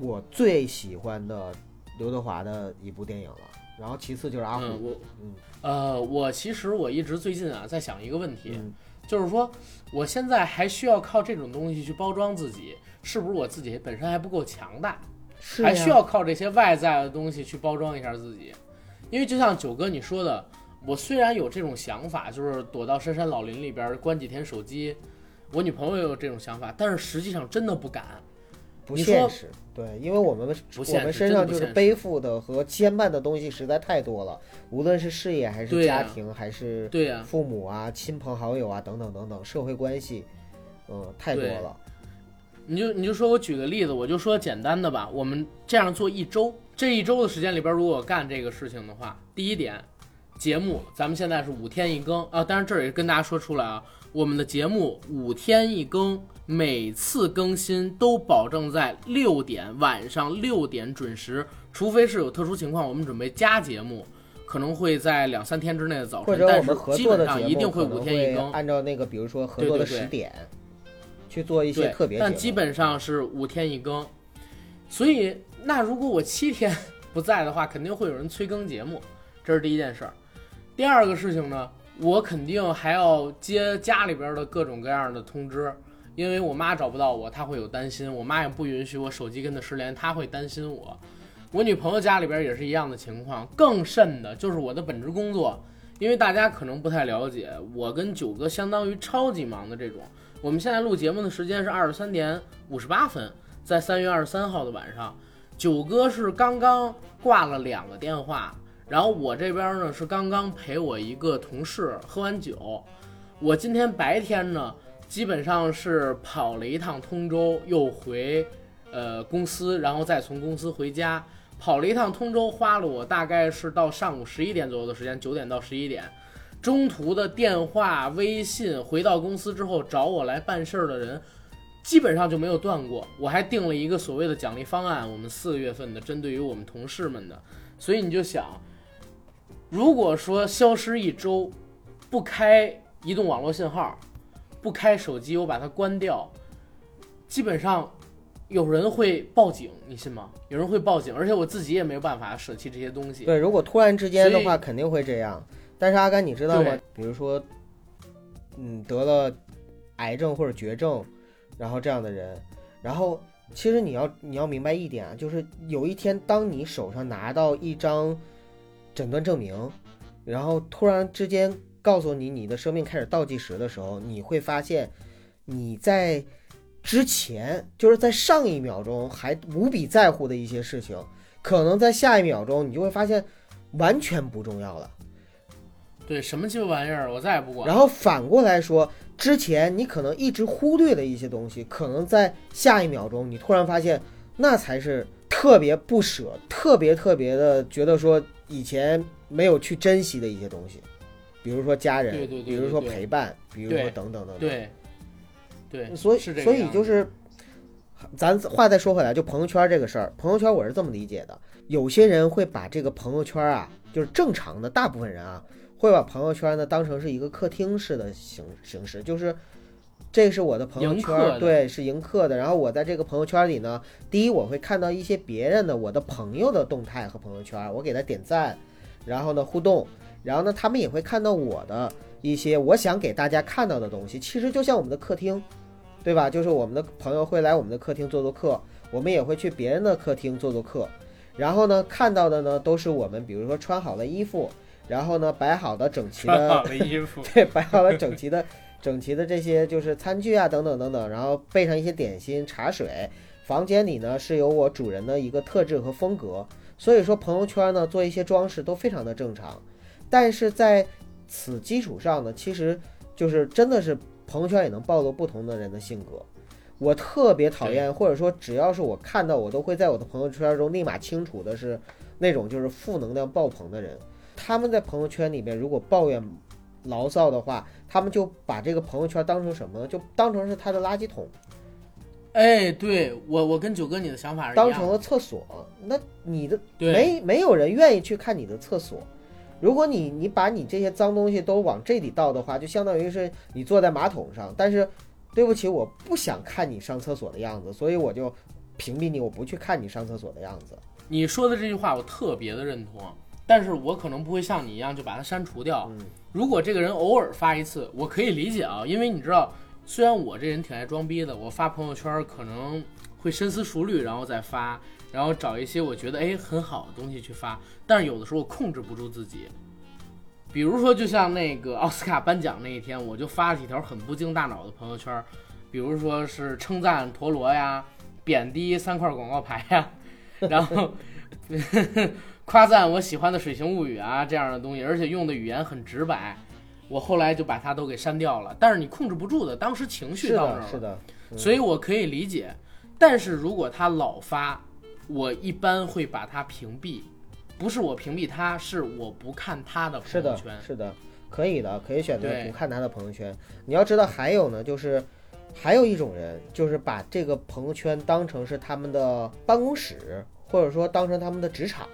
我最喜欢的刘德华的一部电影了。然后其次就是阿虎，嗯，我嗯呃，我其实我一直最近啊在想一个问题，嗯就是说我现在还需要靠这种东西去包装自己，是不是我自己本身还不够强大？是还需要靠这些外在的东西去包装一下自己。因为就像九哥你说的，我虽然有这种想法，就是躲到深山老林里边关几天手机，我女朋友也有这种想法，但是实际上真的不敢。不现实。对，因为我们我不现实们身上就是背负的和牵绊的东西实在太多了，无论是事业还是家庭，还是对呀、父母啊、亲朋好友啊等等等等，社会关系，嗯，太多了。你就你就说我举个例子，我就说简单的吧，我们这样做一周，这一周的时间里边，如果干这个事情的话，第一点，节目咱们现在是五天一更啊，当然这儿也跟大家说出来啊，我们的节目五天一更，每次更新都保证在六点晚上六点准时，除非是有特殊情况，我们准备加节目，可能会在两三天之内的早晨，但是基本上一定会五天一更。按照那个，比如说合作的时点，去做一些，特别。但基本上是五天一更，所以那如果我七天不在的话，肯定会有人催更节目，这是第一件事儿。第二个事情呢，我肯定还要接家里边的各种各样的通知，因为我妈找不到我，她会有担心，我妈也不允许我手机跟她失联，她会担心我。我女朋友家里边也是一样的情况，更甚的就是我的本职工作，因为大家可能不太了解，我跟九哥相当于超级忙的这种。我们现在录节目的时间是二十三点五十八分，在三月二十三号的晚上，九哥是刚刚挂了两个电话，然后我这边呢是刚刚陪我一个同事喝完酒，我今天白天呢基本上是跑了一趟通州，又回呃公司，然后再从公司回家，跑了一趟通州，花了我大概是到上午十一点左右的时间，九点到十一点。中途的电话、微信，回到公司之后找我来办事儿的人，基本上就没有断过。我还定了一个所谓的奖励方案，我们四个月份的，针对于我们同事们的。所以你就想，如果说消失一周，不开移动网络信号，不开手机，我把它关掉，基本上有人会报警，你信吗？有人会报警，而且我自己也没有办法舍弃这些东西。对，如果突然之间的话，肯定会这样。但是阿甘，你知道吗？比如说，嗯，得了癌症或者绝症，然后这样的人，然后其实你要你要明白一点啊，就是有一天当你手上拿到一张诊断证明，然后突然之间告诉你你的生命开始倒计时的时候，你会发现你在之前就是在上一秒钟还无比在乎的一些事情，可能在下一秒钟你就会发现完全不重要了。对，什么鸡巴玩意儿，我再也不管。然后反过来说，之前你可能一直忽略的一些东西，可能在下一秒钟你突然发现，那才是特别不舍、特别特别的觉得说以前没有去珍惜的一些东西，比如说家人，对对对比如说陪伴，比如说等等等等。对，对，所以所以就是，咱话再说回来，就朋友圈这个事儿，朋友圈我是这么理解的，有些人会把这个朋友圈啊，就是正常的大部分人啊，会把朋友圈呢当成是一个客厅式的形形式，就是这是我的朋友圈，对，是迎客的。然后我在这个朋友圈里呢，第一我会看到一些别人的我的朋友的动态和朋友圈，我给他点赞，然后呢互动，然后呢他们也会看到我的一些我想给大家看到的东西。其实就像我们的客厅，对吧？就是我们的朋友会来我们的客厅做做客，我们也会去别人的客厅做做客。然后呢，看到的呢都是我们，比如说穿好了衣服，然后呢摆好的整齐的穿好了衣服，对，摆好了整齐的、整齐的这些就是餐具啊，等等等等，然后备上一些点心、茶水。房间里呢是有我主人的一个特质和风格，所以说朋友圈呢做一些装饰都非常的正常。但是在此基础上呢，其实就是真的是朋友圈也能暴露不同的人的性格。我特别讨厌，或者说只要是我看到，我都会在我的朋友圈中立马清除的是那种就是负能量爆棚的人。他们在朋友圈里面如果抱怨、牢骚的话，他们就把这个朋友圈当成什么呢？就当成是他的垃圾桶，哎，对我我跟九哥你的想法是一样的，当成了厕所。那你的对，没没有人愿意去看你的厕所。如果你你把你这些脏东西都往这里倒的话，就相当于是你坐在马桶上。但是，对不起，我不想看你上厕所的样子，所以我就屏蔽你，我不去看你上厕所的样子。你说的这句话我特别的认同，但是我可能不会像你一样就把它删除掉。嗯如果这个人偶尔发一次，我可以理解啊，因为你知道，虽然我这人挺爱装逼的，我发朋友圈可能会深思熟虑，然后再发，然后找一些我觉得哎很好的东西去发，但是有的时候我控制不住自己。比如说，就像那个奥斯卡颁奖那一天，我就发了几条很不经大脑的朋友圈，比如说是称赞陀螺呀，贬低三块广告牌呀，然后夸赞我喜欢的《水形物语》啊这样的东西，而且用的语言很直白。我后来就把它都给删掉了，但是你控制不住的，当时情绪是到那儿了，，的是的，嗯所以我可以理解。但是如果他老发，我一般会把他屏蔽，不是我屏蔽他，是我不看他的朋友圈。，是的，可以的，可以选择不看他的朋友圈。你要知道，还有呢，就是还有一种人，就是把这个朋友圈当成是他们的办公室，或者说当成他们的职场。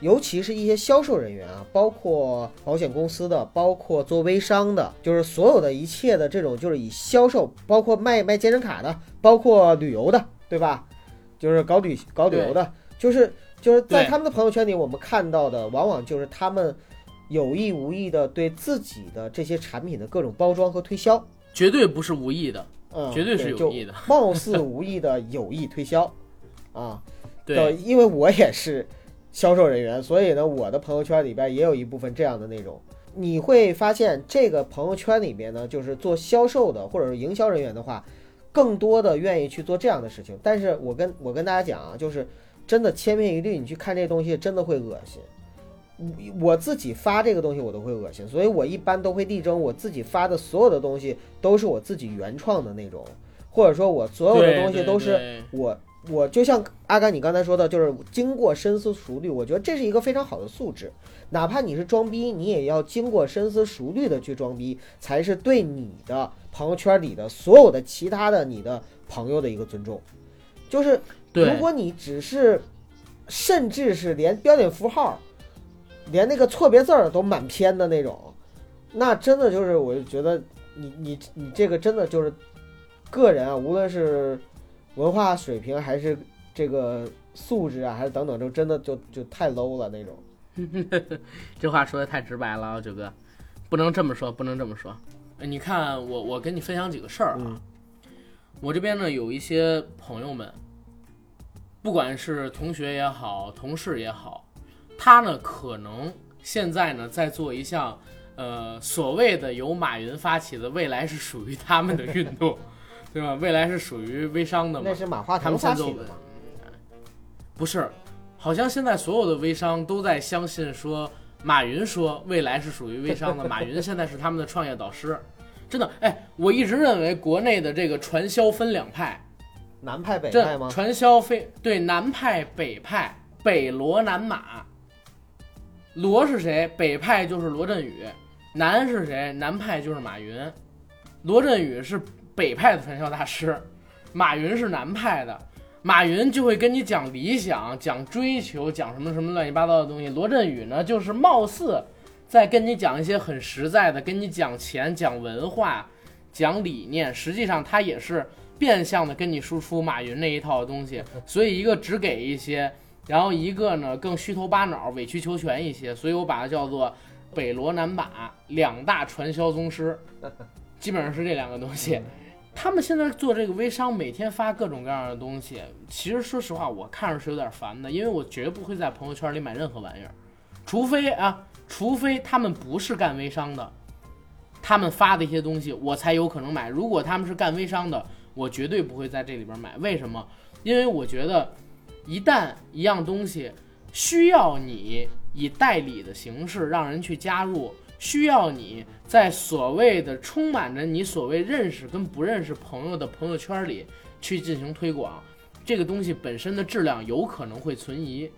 尤其是一些销售人员啊，包括保险公司的，包括做微商的，就是所有的一切的这种，就是以销售，包括卖卖健身卡的，包括旅游的，对吧？就是搞旅搞旅游的，就是就是在他们的朋友圈里，我们看到的往往就是他们有意无意的对自己的这些产品的各种包装和推销，绝对不是无意的，嗯，绝对是有意的。貌似无意的有意推销，啊，对，因为我也是销售人员，所以呢，我的朋友圈里边也有一部分这样的内容。你会发现，这个朋友圈里边呢，就是做销售的或者是营销人员的话，更多的愿意去做这样的事情。但是我跟我跟大家讲啊，就是真的千篇一律，你去看这东西真的会恶心。我我自己发这个东西我都会恶心，所以我一般都会力争我自己发的所有的东西都是我自己原创的那种，或者说我所有的东西都是对我我就像阿甘你刚才说的，就是经过深思熟虑，我觉得这是一个非常好的素质。哪怕你是装逼，你也要经过深思熟虑的去装逼，才是对你的朋友圈里的所有的其他的你的朋友的一个尊重。就是如果你只是，甚至是连标点符号，连那个错别字儿都满篇的那种，那真的就是我就觉得你你你这个真的就是个人啊，无论是文化水平还是这个素质啊，还是等等，就真的就就太 low 了那种。这话说的太直白了啊，九哥，不能这么说，不能这么说。哎你看，我我跟你分享几个事儿啊。嗯我这边呢有一些朋友们，不管是同学也好，同事也好，他呢可能现在呢在做一项呃所谓的由马云发起的未来是属于他们的运动，对吧？未来是属于微商的嘛那？是马化他腾们现在做发起的嘛？不是，好像现在所有的微商都在相信说，马云说未来是属于微商的，马云现在是他们的创业导师。真的，哎，我一直认为国内的这个传销分两派，南派北派吗？传销非对南派北派，北罗南马。罗是谁？北派就是罗振宇，南是谁？南派就是马云。罗振宇是北派的传销大师，马云是南派的。马云就会跟你讲理想、讲追求、讲什么什么乱七八糟的东西。罗振宇呢，就是貌似在跟你讲一些很实在的，跟你讲钱、讲文化、讲理念，实际上他也是变相的跟你输出马云那一套的东西。所以一个只给一些，然后一个呢更虚头巴脑、委曲求全一些。所以我把它叫做北罗南马两大传销宗师，基本上是这两个东西。他们现在做这个微商，每天发各种各样的东西。其实说实话，我看着是有点烦的，因为我绝不会在朋友圈里买任何玩意儿，除非啊，除非他们不是干微商的，他们发的一些东西我才有可能买。如果他们是干微商的，我绝对不会在这里边买。为什么？因为我觉得，一旦一样东西需要你以代理的形式让人去加入，需要你在所谓的充满着你所谓认识跟不认识朋友的朋友圈里去进行推广，这个东西本身的质量有可能会存疑，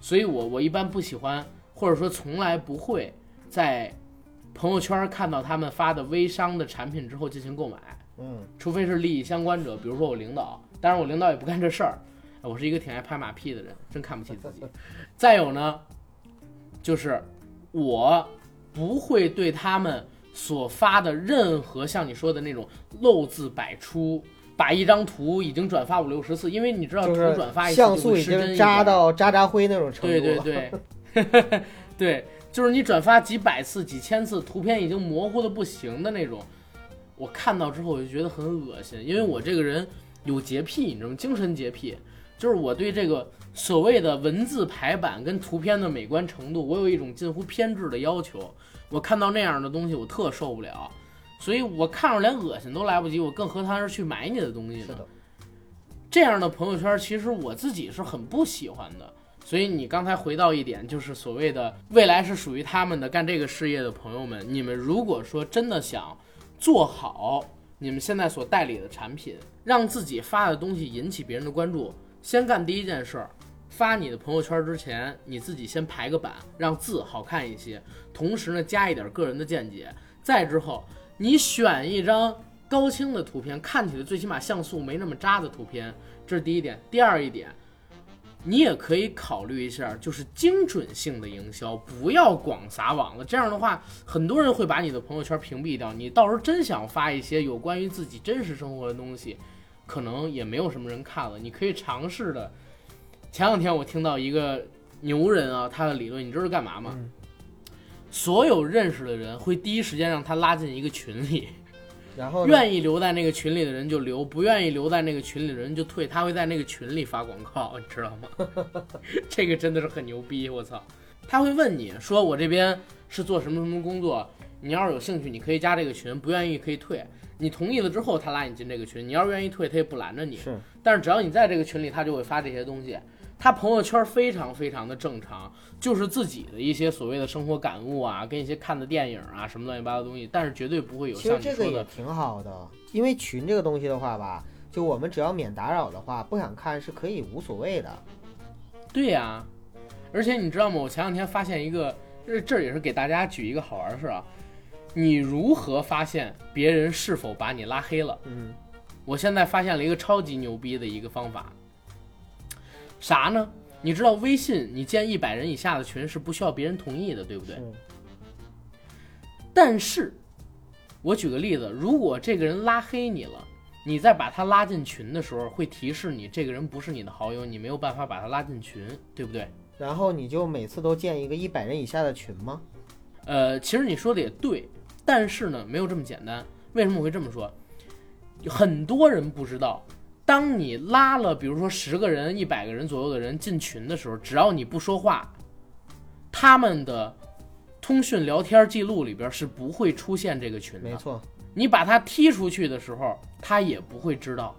所以我我一般不喜欢，或者说从来不会在朋友圈看到他们发的微商的产品之后进行购买。嗯，除非是利益相关者，比如说我领导，当然我领导也不干这事儿，我是一个挺爱拍马屁的人，真看不起自己。再有呢，就是我不会对他们所发的任何像你说的那种漏字百出，把一张图已经转发五六十次，因为你知道图就是转发一次像素已经一点扎到渣渣灰那种程度对对。对，对，就是你转发几百次、几千次，图片已经模糊的不行的那种，我看到之后我就觉得很恶心，因为我这个人有洁癖，你知道吗？精神洁癖，就是我对这个所谓的文字排版跟图片的美观程度，我有一种近乎偏执的要求。我看到那样的东西，我特受不了，所以我看着连恶心都来不及，我更何谈是去买你的东西呢？是的，这样的朋友圈，其实我自己是很不喜欢的。所以你刚才回到一点，就是所谓的未来是属于他们的干这个事业的朋友们，你们如果说真的想做好你们现在所代理的产品，让自己发的东西引起别人的关注，先干第一件事儿，发你的朋友圈之前，你自己先排个版，让字好看一些，同时呢加一点个人的见解，再之后你选一张高清的图片，看起来最起码像素没那么渣的图片，这是第一点。第二一点，你也可以考虑一下，就是精准性的营销，不要广撒网了。这样的话，很多人会把你的朋友圈屏蔽掉。你到时候真想发一些有关于自己真实生活的东西，可能也没有什么人看了。你可以尝试的。前两天我听到一个牛人啊，他的理论，你知道是干嘛吗？所有认识的人会第一时间让他拉进一个群里，然后愿意留在那个群里的人就留，不愿意留在那个群里的人就退。他会在那个群里发广告，你知道吗？这个真的是很牛逼，我操！他会问你说我这边是做什么什么工作，你要是有兴趣，你可以加这个群，不愿意可以退。你同意了之后，他拉你进这个群，你要是愿意退，他也不拦着你。是但是只要你在这个群里，他就会发这些东西。他朋友圈非常非常的正常，就是自己的一些所谓的生活感悟啊，跟一些看的电影啊什么乱七八糟的东西，但是绝对不会有其实像你这个也说的，挺好的，因为群这个东西的话吧，就我们只要免打扰的话，不想看是可以无所谓的。对呀、而且你知道吗？我前两天发现一个，这这也是给大家举一个好玩的事啊，你如何发现别人是否把你拉黑了？嗯，我现在发现了一个超级牛逼的一个方法，啥呢？你知道微信你建一百人以下的群是不需要别人同意的，对不对？是但是，我举个例子，如果这个人拉黑你了，你再把他拉进群的时候，会提示你这个人不是你的好友，你没有办法把他拉进群，对不对？然后你就每次都建一个一百人以下的群吗？呃，其实你说的也对，但是呢，没有这么简单。为什么我会这么说？很多人不知道，当你拉了比如说十个人、一百个人左右的人进群的时候，只要你不说话，他们的通讯聊天记录里边是不会出现这个群的。没错，你把他踢出去的时候，他也不会知道。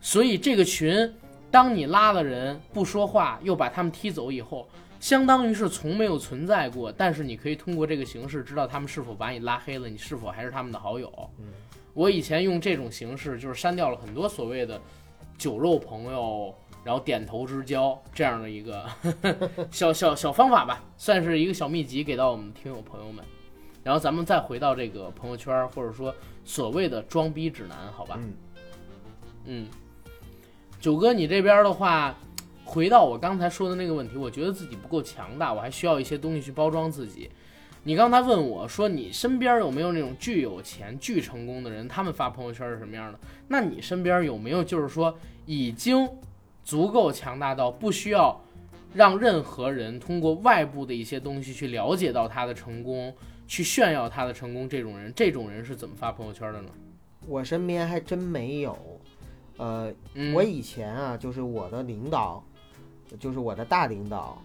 所以这个群，当你拉了人不说话，又把他们踢走以后，相当于是从没有存在过。但是你可以通过这个形式知道他们是否把你拉黑了，你是否还是他们的好友。嗯我以前用这种形式，就是删掉了很多所谓的酒肉朋友，然后点头之交这样的一个 小小小方法吧，算是一个小秘籍给到我们听友朋友们。然后咱们再回到这个朋友圈，或者说所谓的装逼指南，好吧？嗯嗯，九哥，你这边的话，回到我刚才说的那个问题，我觉得自己不够强大，我还需要一些东西去包装自己。你刚才问我说，你身边有没有那种巨有钱、巨成功的人？他们发朋友圈是什么样的？那你身边有没有就是说已经足够强大到不需要让任何人通过外部的一些东西去了解到他的成功，去炫耀他的成功？这种人，这种人是怎么发朋友圈的呢？我身边还真没有。呃，嗯，我以前啊，就是我的领导，就是我的大领导，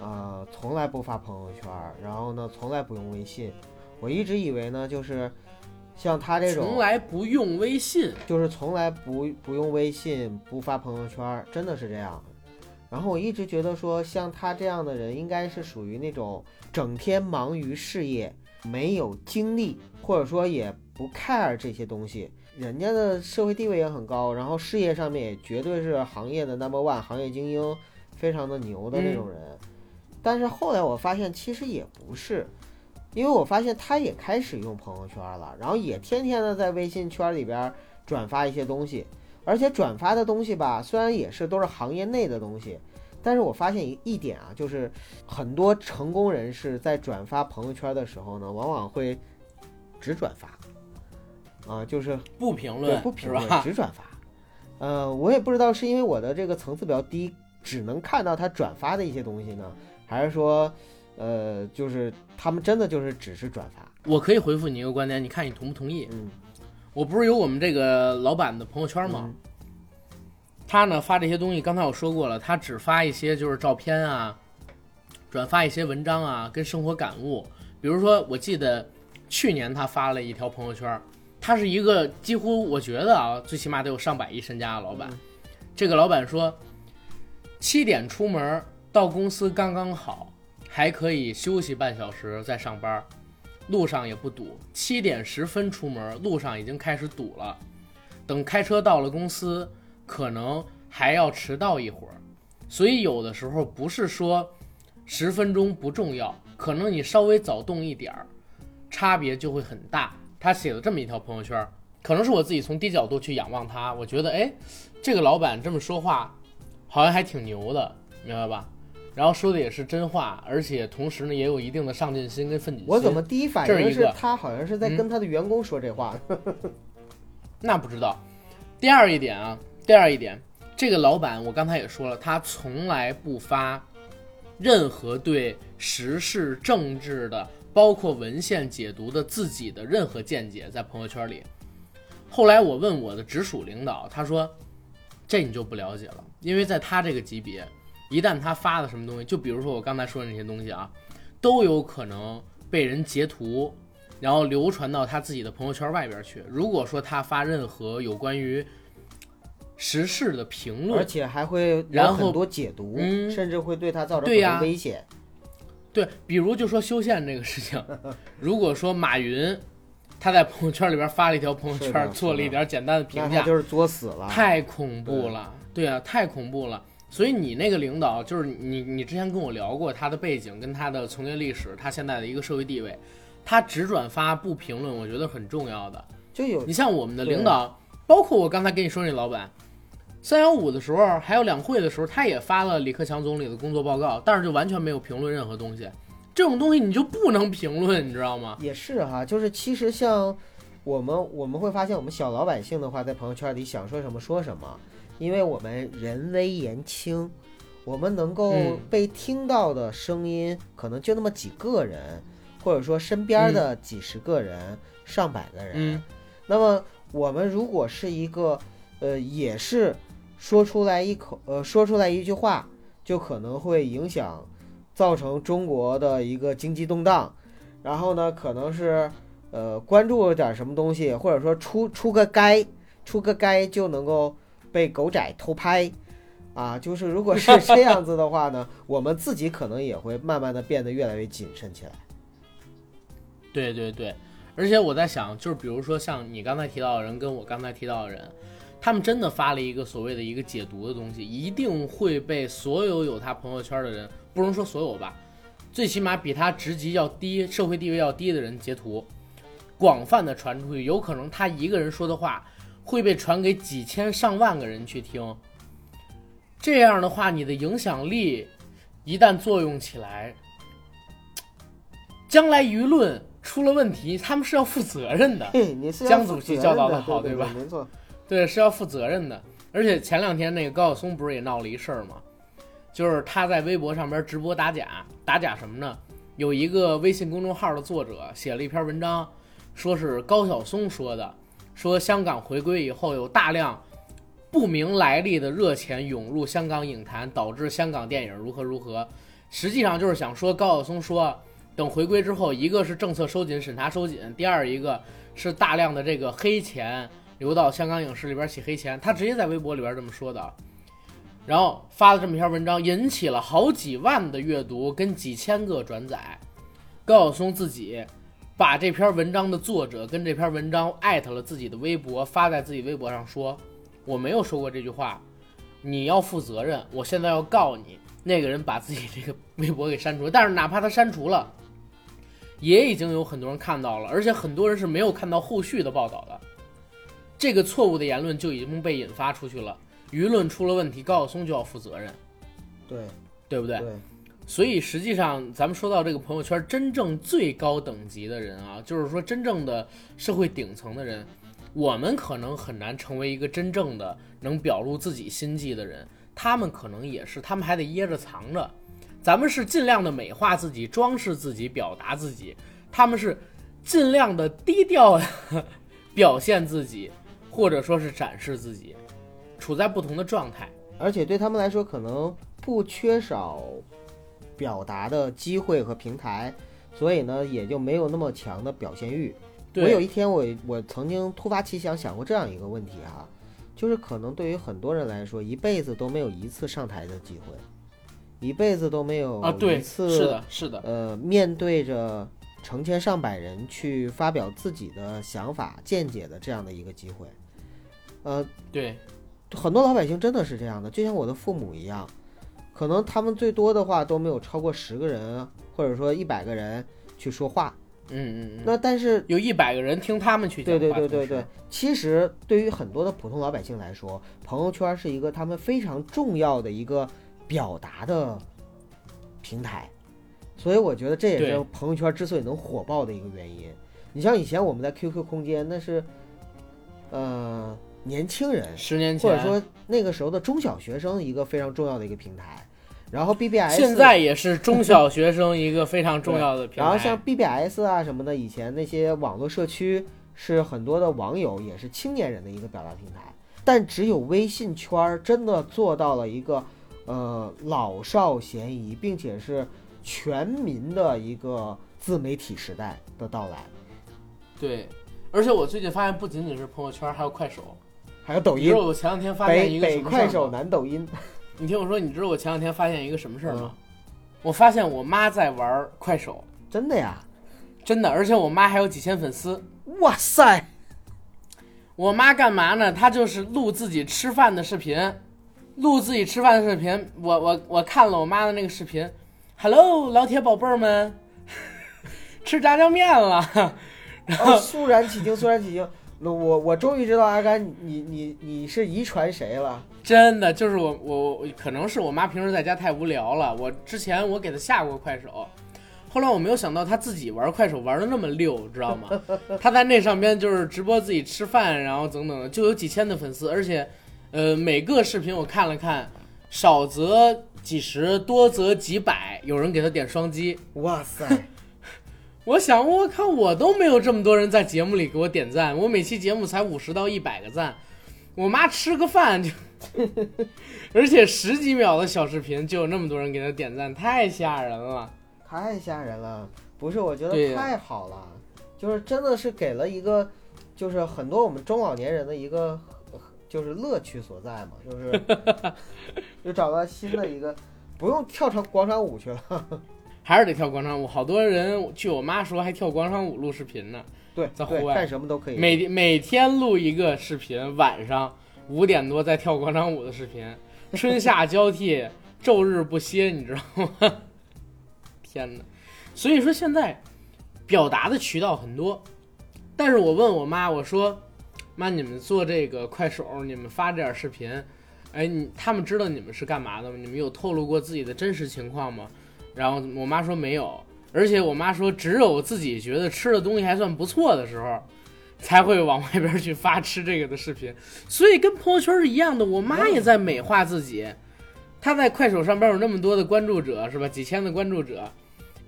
呃，从来不发朋友圈儿，然后呢，从来不用微信。我一直以为呢，就是像他这种，从来不用微信。就是从来不不用微信，不发朋友圈儿，真的是这样。然后我一直觉得说，像他这样的人，应该是属于那种整天忙于事业，没有精力，或者说也不 care 这些东西。人家的社会地位也很高，然后事业上面也绝对是行业的 number one，行业精英，非常的牛的那种人。但是后来我发现，其实也不是，因为我发现他也开始用朋友圈了，然后也天天的在微信圈里边转发一些东西。而且转发的东西吧，虽然也是都是行业内的东西，但是我发现一一点啊，就是很多成功人士在转发朋友圈的时候呢，往往会只转发，啊，就是不评论，不评论，只转发。呃，我也不知道是因为我的这个层次比较低，只能看到他转发的一些东西呢，还是说，呃，就是他们真的就是只是转发，我可以回复你一个观点，你看你同不同意？嗯，我不是有我们这个老板的朋友圈吗？嗯他呢发这些东西，刚才我说过了，他只发一些就是照片啊，转发一些文章啊，跟生活感悟。比如说，我记得去年他发了一条朋友圈，他是一个几乎我觉得啊，最起码得有上百亿身家的老板。这个老板说，七点出门到公司刚刚好，还可以休息半小时再上班，路上也不堵。七点十分出门，路上已经开始堵了，等开车到了公司。可能还要迟到一会儿，所以有的时候不是说十分钟不重要，可能你稍微早动一点儿，差别就会很大。他写了这么一条朋友圈，可能是我自己从低角度去仰望他，我觉得哎，这个老板这么说话，好像还挺牛的，明白吧？然后说的也是真话，而且同时呢也有一定的上进心跟奋进心。我怎么第一反应是他好像是在嗯跟他的员工说这话？那不知道。第二一点啊，第二一点，这个老板我刚才也说了，他从来不发任何对时事、政治的，包括文献解读的自己的任何见解在朋友圈里。后来我问我的直属领导，他说：“这你就不了解了，因为在他这个级别，一旦他发的什么东西，就比如说我刚才说的那些东西啊，都有可能被人截图，然后流传到他自己的朋友圈外边去。如果说他发任何有关于时事的评论，而且还会有然后很多解读，嗯甚至会对他造成很多危险。对，比如就说修宪这个事情，如果说马云他在朋友圈里边发了一条朋友圈，做了一点简单的评价，就是作死了。太恐怖了，对啊，太恐怖了。所以你那个领导，就是你，你之前跟我聊过他的背景跟他的从业历史，他现在的一个社会地位，他只转发不评论，我觉得很重要的。就有你像我们的领导，包括我刚才跟你说那老板，三幺五的时候，还有两会的时候，他也发了李克强总理的工作报告，但是就完全没有评论任何东西。这种东西你就不能评论，你知道吗？也是哈，就是其实像我们我们会发现，我们小老百姓的话，在朋友圈里想说什么说什么，因为我们人微言轻，我们能够嗯被听到的声音可能就那么几个人，或者说身边的几十个人、上百个人。嗯那么我们如果是一个呃，也是说出来一口呃，说出来一句话，就可能会影响，造成中国的一个经济动荡。然后呢，可能是呃关注点什么东西，或者说出出个该，出个该就能够被狗仔偷拍。啊，就是如果是这样子的话呢，我们自己可能也会慢慢的变得越来越谨慎起来。对对对，而且我在想，就是比如说像你刚才提到的人，跟我刚才提到的人，他们真的发了一个所谓的一个解读的东西，一定会被所有有他朋友圈的人，不能说所有吧，最起码比他职级要低、社会地位要低的人截图，广泛的传出去，有可能他一个人说的话会被传给几千上万个人去听。这样的话，你的影响力一旦作用起来，将来舆论出了问题，他们是要负责任的。嘿，你是江主席教导的得好对吧对没错。对，是要负责任的。而且前两天那个高晓松不是也闹了一事儿吗？就是他在微博上边直播打假，打假什么呢？有一个微信公众号的作者写了一篇文章，说是高晓松说的，说香港回归以后有大量不明来历的热钱涌入香港影坛，导致香港电影如何如何。实际上就是想说高晓松说，等回归之后，一个是政策收紧、审查收紧，第二一个是大量的这个黑钱流到香港影视里边洗黑钱。他直接在微博里边这么说的。然后发了这么一篇文章，引起了好几万的阅读跟几千个转载。高晓松自己把这篇文章的作者跟这篇文章艾特了自己的微博，发在自己微博上说：“我没有说过这句话，你要负责任，我现在要告你。”那个人把自己这个微博给删除了，但是哪怕他删除了，也已经有很多人看到了，而且很多人是没有看到后续的报道的。这个错误的言论就已经被引发出去了，舆论出了问题，高晓松就要负责任，对对不对？对，所以实际上，咱们说到这个朋友圈真正最高等级的人啊，就是说真正的社会顶层的人，我们可能很难成为一个真正的能表露自己心迹的人，他们可能也是，他们还得掖着藏着。咱们是尽量的美化自己、装饰自己、表达自己，他们是尽量的低调 表现自己，或者说是展示自己，处在不同的状态。而且对他们来说，可能不缺少表达的机会和平台，所以呢，也就没有那么强的表现欲。我有一天我，我曾经突发奇想想过这样一个问题哈，就是可能对于很多人来说，一辈子都没有一次上台的机会，一辈子都没有啊，对，一次是的，是的，呃，面对着成千上百人去发表自己的想法、见解的这样的一个机会，呃，对，很多老百姓真的是这样的，就像我的父母一样，可能他们最多的话都没有超过十个人，或者说一百个人去说话。嗯嗯嗯。那但是，有一百个人听他们去讲对话，同时对对对对，其实对于很多的普通老百姓来说，朋友圈是一个他们非常重要的一个表达的平台，所以我觉得这也是朋友圈之所以能火爆的一个原因。你像以前我们在 QQ 空间，那是呃年轻人十年前，或者说那个时候的中小学生一个非常重要的一个平台。然后 BBS 现在也是中小学生一个非常重要的平台。然后像 BBS 啊什么的，以前那些网络社区是很多的网友也是青年人的一个表达平台，但只有微信圈儿真的做到了一个呃老少咸宜，并且是全民的一个自媒体时代的到来。对，而且我最近发现，不仅仅是朋友圈，还有快手。还有抖音你知道，我前两天发现一北北个快手，吗？南抖音，你听我说，你知道我前两天发现一个什么事儿吗？嗯我发现我妈在玩快手，真的呀！真的，而且我妈还有几千粉丝。哇塞，我妈干嘛呢？她就是录自己吃饭的视频，录自己吃饭的视频。我我我看了我妈的那个视频，Hello，老铁宝贝儿们，吃炸酱面了。然后，肃然起敬，肃然起敬。我我我终于知道阿甘，你你你是遗传谁了？真的就是我我我可能是我妈平时在家太无聊了。我之前我给她下过快手，后来我没有想到她自己玩快手玩的那么溜，知道吗？她在那上边就是直播自己吃饭，然后等等的，就有几千的粉丝，而且呃每个视频我看了看，少则几十，多则几百，有人给她点双击。哇塞，我想，我靠，我都没有这么多人在节目里给我点赞，我每期节目才五十到一百个赞，我妈吃个饭就，而且十几秒的小视频就有那么多人给他点赞，太吓人了。太吓人了！不是，我觉得太好了，就是真的是给了一个，就是很多我们中老年人的一个，就是乐趣所在嘛，就是 就找到新的一个，不用跳成广场舞去了。还是得跳广场舞，好多人据我妈说还跳广场舞录视频呢。对，对在户外干什么都可以。每每天录一个视频，晚上五点多在跳广场舞的视频，春夏交替，昼日不歇，你知道吗？天哪！所以说现在表达的渠道很多，但是我问我妈，我说妈，你们做这个快手，你们发这点视频，哎，你他们知道你们是干嘛的吗？你们有透露过自己的真实情况吗？然后我妈说没有，而且我妈说只有自己觉得吃的东西还算不错的时候。才会往外边去发吃这个的视频，所以跟朋友圈是一样的。我妈也在美化自己，她在快手上边有那么多的关注者，是吧？几千的关注者，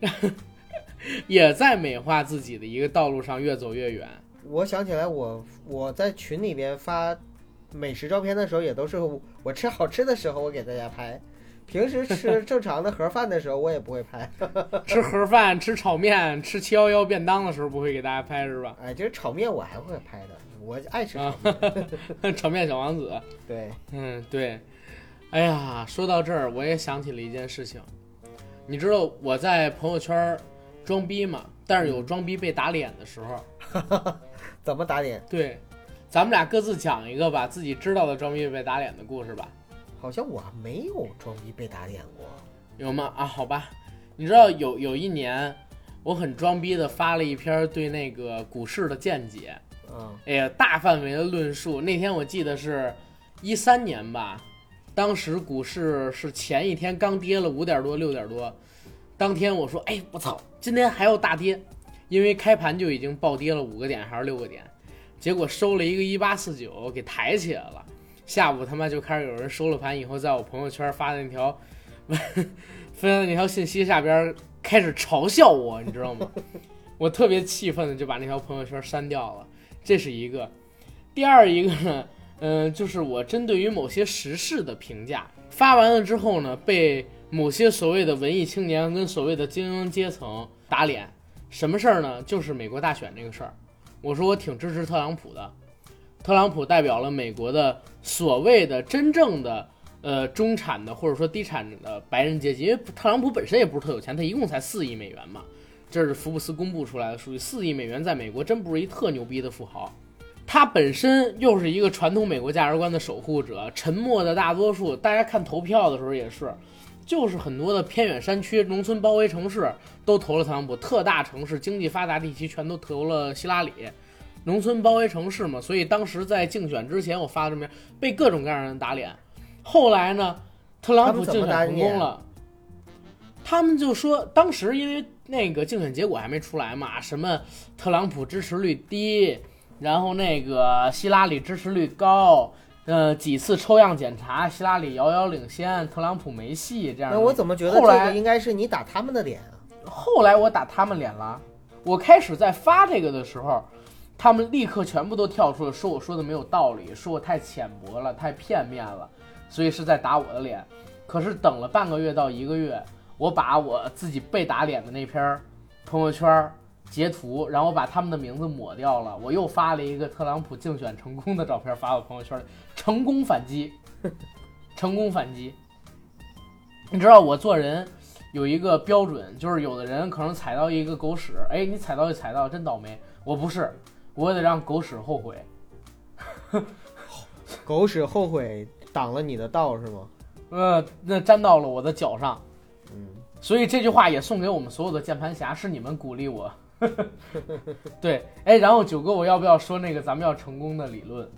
也在美化自己的一个道路上越走越远。我想起来我，我在群里边发美食照片的时候，也都是我吃好吃的时候我给大家拍，平时吃 正常的盒饭的时候我也不会拍。吃盒饭、吃炒面、吃七幺幺便当的时候不会给大家拍是吧？哎，就是炒面我还会拍的，我爱吃炒啊面。炒面小王子，对，嗯，对，哎呀，说到这儿，我也想起了一件事情。你知道我在朋友圈装逼吗？但是有装逼被打脸的时候。怎么打脸？对，咱们俩各自讲一个吧，自己知道的装逼被打脸的故事吧，好像我没有装逼被打脸过。有吗？啊，好吧。你知道有有一年，我很装逼的发了一篇对那个股市的见解，嗯哎呀，大范围的论述。那天我记得是一三年吧，当时股市是前一天刚跌了五点多六点多，当天我说，哎，我操，今天还要大跌，因为开盘就已经暴跌了五个点还是六个点，结果收了一个一八四九给抬起来了。下午他妈就开始有人收了盘以后，在我朋友圈发的那条 分享的那条信息下边开始嘲笑我，你知道吗？我特别气愤的就把那条朋友圈删掉了。这是一个。第二一个呢，嗯、就是我针对于某些时事的评价，发完了之后呢，被某些所谓的文艺青年跟所谓的精英阶层打脸。什么事儿呢？就是美国大选这个事儿。我说我挺支持特朗普的，特朗普代表了美国的所谓的真正的呃中产的或者说低产的白人阶级，因为特朗普本身也不是特有钱，他一共才四亿美元嘛，这是福布斯公布出来的数据，四亿美元在美国真不是一特牛逼的富豪。他本身又是一个传统美国价值观的守护者，沉默的大多数，大家看投票的时候也是，就是很多的偏远山区、农村包围城市都投了特朗普，特大城市、经济发达地区全都投了希拉里。农村包围城市嘛，所以当时在竞选之前，我发的这么被各种各样的人打脸。后来呢，特朗普竞选成功了，他们就说当时因为那个竞选结果还没出来嘛，什么特朗普支持率低，然后那个希拉里支持率高，呃，几次抽样检查，希拉里遥遥领先，特朗普没戏这样。那我怎么觉得这后来个应该是你打他们的脸啊？后来我打他们脸了，我开始在发这个的时候，他们立刻全部都跳出来说我说的没有道理，说我太浅薄了，太片面了，所以是在打我的脸。可是等了半个月到一个月，我把我自己被打脸的那篇朋友圈截图，然后把他们的名字抹掉了，我又发了一个特朗普竞选成功的照片发到朋友圈里，成功反击，成功反击。你知道我做人有一个标准，就是有的人可能踩到一个狗屎，哎，你踩到就踩到，真倒霉。我不是，我得让狗屎后悔。狗屎后悔挡了你的道是吗？呃，那粘到了我的脚上，嗯，所以这句话也送给我们所有的键盘侠，是你们鼓励我。对，哎，然后九哥，我要不要说那个咱们要成功的理论？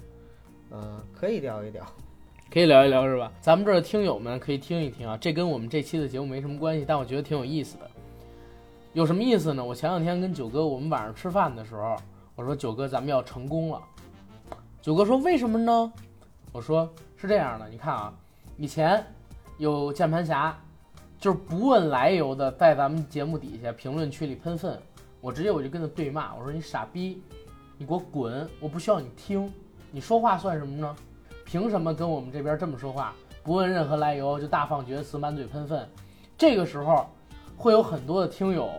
嗯，可以聊一聊。可以聊一聊是吧？咱们这儿的听友们可以听一听啊，这跟我们这期的节目没什么关系，但我觉得挺有意思的。有什么意思呢？我前两天跟九哥我们晚上吃饭的时候，我说九哥咱们要成功了。九哥说为什么呢？我说是这样的，你看啊，以前有键盘侠，就是不问来由的在咱们节目底下评论区里喷粪，我直接我就跟他对骂，我说你傻逼，你给我滚，我不需要你听，你说话算什么呢？凭什么跟我们这边这么说话？不问任何来由就大放厥词、满嘴喷粪。这个时候，会有很多的听友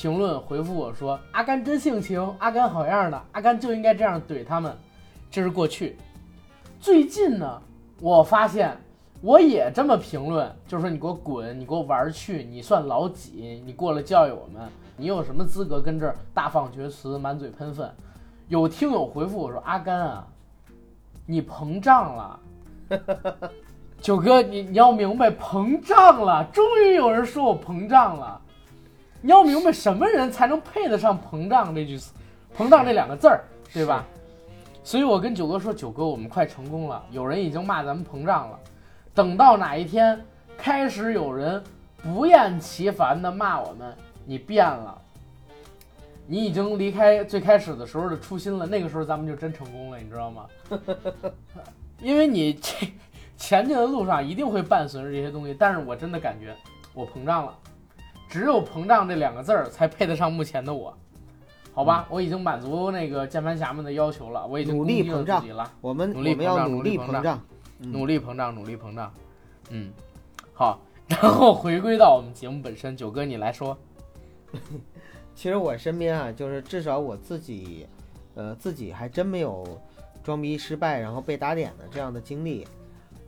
评论回复我说：“阿甘真性情，阿甘好样的，阿甘就应该这样怼他们。”这是过去。最近呢，我发现我也这么评论，就是说你给我滚，你给我玩去，你算老几？你过来教育我们，你有什么资格跟这儿大放厥词、满嘴喷粪？有听友回复我说：“阿甘啊。”你膨胀了，九哥，你你要明白膨胀了，终于有人说我膨胀了。你要明白什么人才能配得上膨胀这句词，膨胀这两个字儿，对吧？所以我跟九哥说，九哥，我们快成功了。有人已经骂咱们膨胀了，等到哪一天开始有人不厌其烦的骂我们，你变了。你已经离开最开始的时候的初心了，那个时候咱们就真成功了，你知道吗？因为你这前进的路上一定会伴随着这些东西，但是我真的感觉我膨胀了，只有膨胀这两个字儿才配得上目前的我，好吧？我已经满足那个键盘侠们的要求了，我已经努力膨胀自己了，我们努力膨胀努力膨胀。努力膨胀，努力膨胀，嗯，好，然后回归到我们节目本身，九哥你来说，其实我身边啊，就是至少我自己，呃，自己还真没有装逼失败然后被打脸的这样的经历。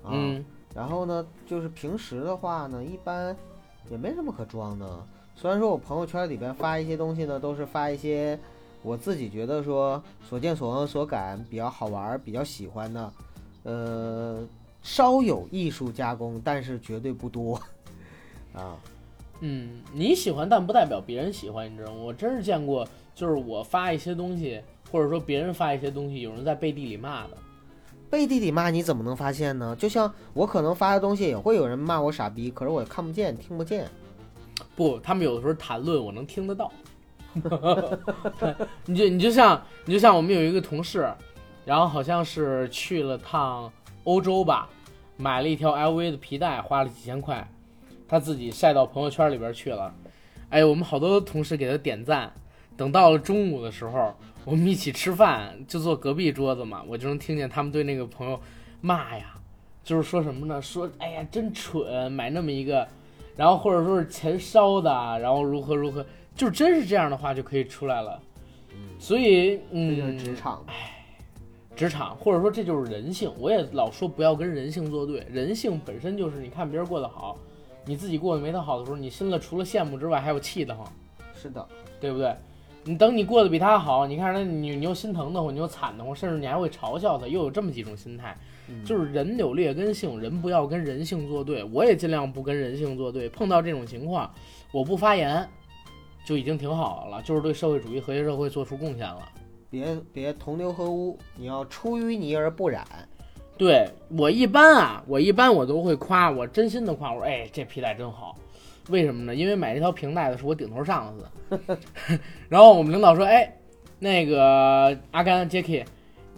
啊、嗯。然后呢，就是平时的话呢，一般也没什么可装的。虽然说我朋友圈里边发一些东西呢，都是发一些我自己觉得说所见所闻所感比较好玩、比较喜欢的，呃，稍有艺术加工，但是绝对不多 啊。嗯，你喜欢，但不代表别人喜欢，你知道吗？我真是见过，就是我发一些东西，或者说别人发一些东西，有人在背地里骂的。背地里骂你怎么能发现呢？就像我可能发的东西也会有人骂我傻逼，可是我看不见、听不见。不，他们有的时候谈论我能听得到。你就你就像你就像我们有一个同事，然后好像是去了趟欧洲吧，买了一条 LV 的皮带，花了几千块，他自己晒到朋友圈里边去了。哎，我们好多同事给他点赞。等到了中午的时候，我们一起吃饭，就坐隔壁桌子嘛，我就能听见他们对那个朋友骂呀，就是说什么呢？说哎呀真蠢，买那么一个。然后或者说是钱烧的，然后如何如何，就真是这样的话就可以出来了。所以，这就是嗯，职场。哎职场或者说这就是人性。我也老说不要跟人性作对，人性本身就是你看别人过得好，你自己过得没他好的时候，你心里除了羡慕之外还有气得慌，是的，对不对？你等你过得比他好，你看他你你又心疼的慌，你又惨的慌，甚至你还会嘲笑他，又有这么几种心态。嗯就是人有劣根性，人不要跟人性作对。我也尽量不跟人性作对。碰到这种情况，我不发言，就已经挺好了，就是对社会主义和谐社会做出贡献了。别别同流合污，你要出淤泥而不染。对我一般啊，我一般我都会夸，我真心的夸，我说，哎，这皮带真好。为什么呢？因为买这条平带的是我顶头上司。然后我们领导说，哎，那个阿甘 Jacky，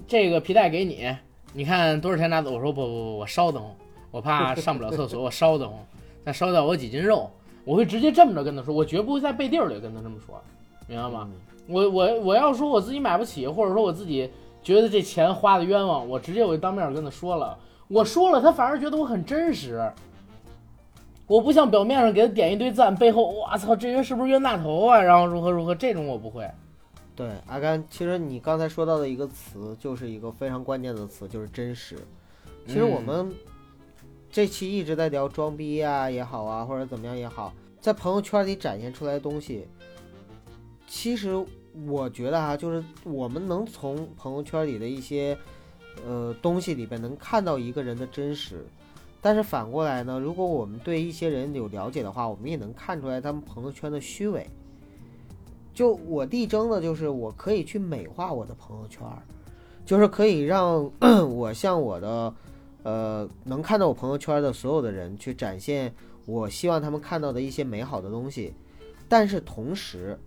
这个皮带给你，你看多少钱拿走？我说不不不，我稍等会儿，我怕上不了厕所，我稍等会儿，再烧掉我几斤肉。我会直接这么着跟他说，我绝不会在背地儿里跟他这么说，明白吗？我我我要说我自己买不起，或者说我自己觉得这钱花的冤枉，我直接我就当面跟他说了。我说了，他反而觉得我很真实。我不像表面上给他点一堆赞，背后我操，这人是不是冤大头啊？然后如何如何，这种我不会。对，阿甘，其实你刚才说到的一个词，就是一个非常关键的词，就是真实。其实我嗯们这期一直在聊装逼啊、也好啊，或者怎么样也好，在朋友圈里展现出来的东西，其实我觉得啊，就是我们能从朋友圈里的一些呃东西里边能看到一个人的真实。但是反过来呢，如果我们对一些人有了解的话，我们也能看出来他们朋友圈的虚伪。就我力争的就是我可以去美化我的朋友圈，就是可以让 我向我的呃能看到我朋友圈的所有的人去展现我希望他们看到的一些美好的东西，但是同时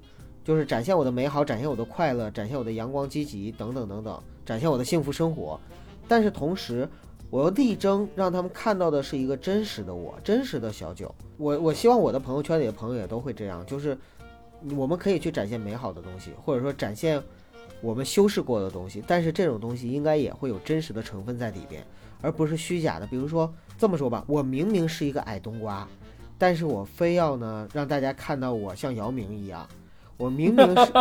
就是展现我的美好，展现我的快乐，展现我的阳光积极等等等等，展现我的幸福生活。但是同时，我要力争让他们看到的是一个真实的我，真实的小九。我我希望我的朋友圈里的朋友也都会这样，就是我们可以去展现美好的东西，或者说展现我们修饰过的东西，但是这种东西应该也会有真实的成分在里边，而不是虚假的。比如说这么说吧，我明明是一个矮冬瓜，但是我非要呢让大家看到我像姚明一样，我明明是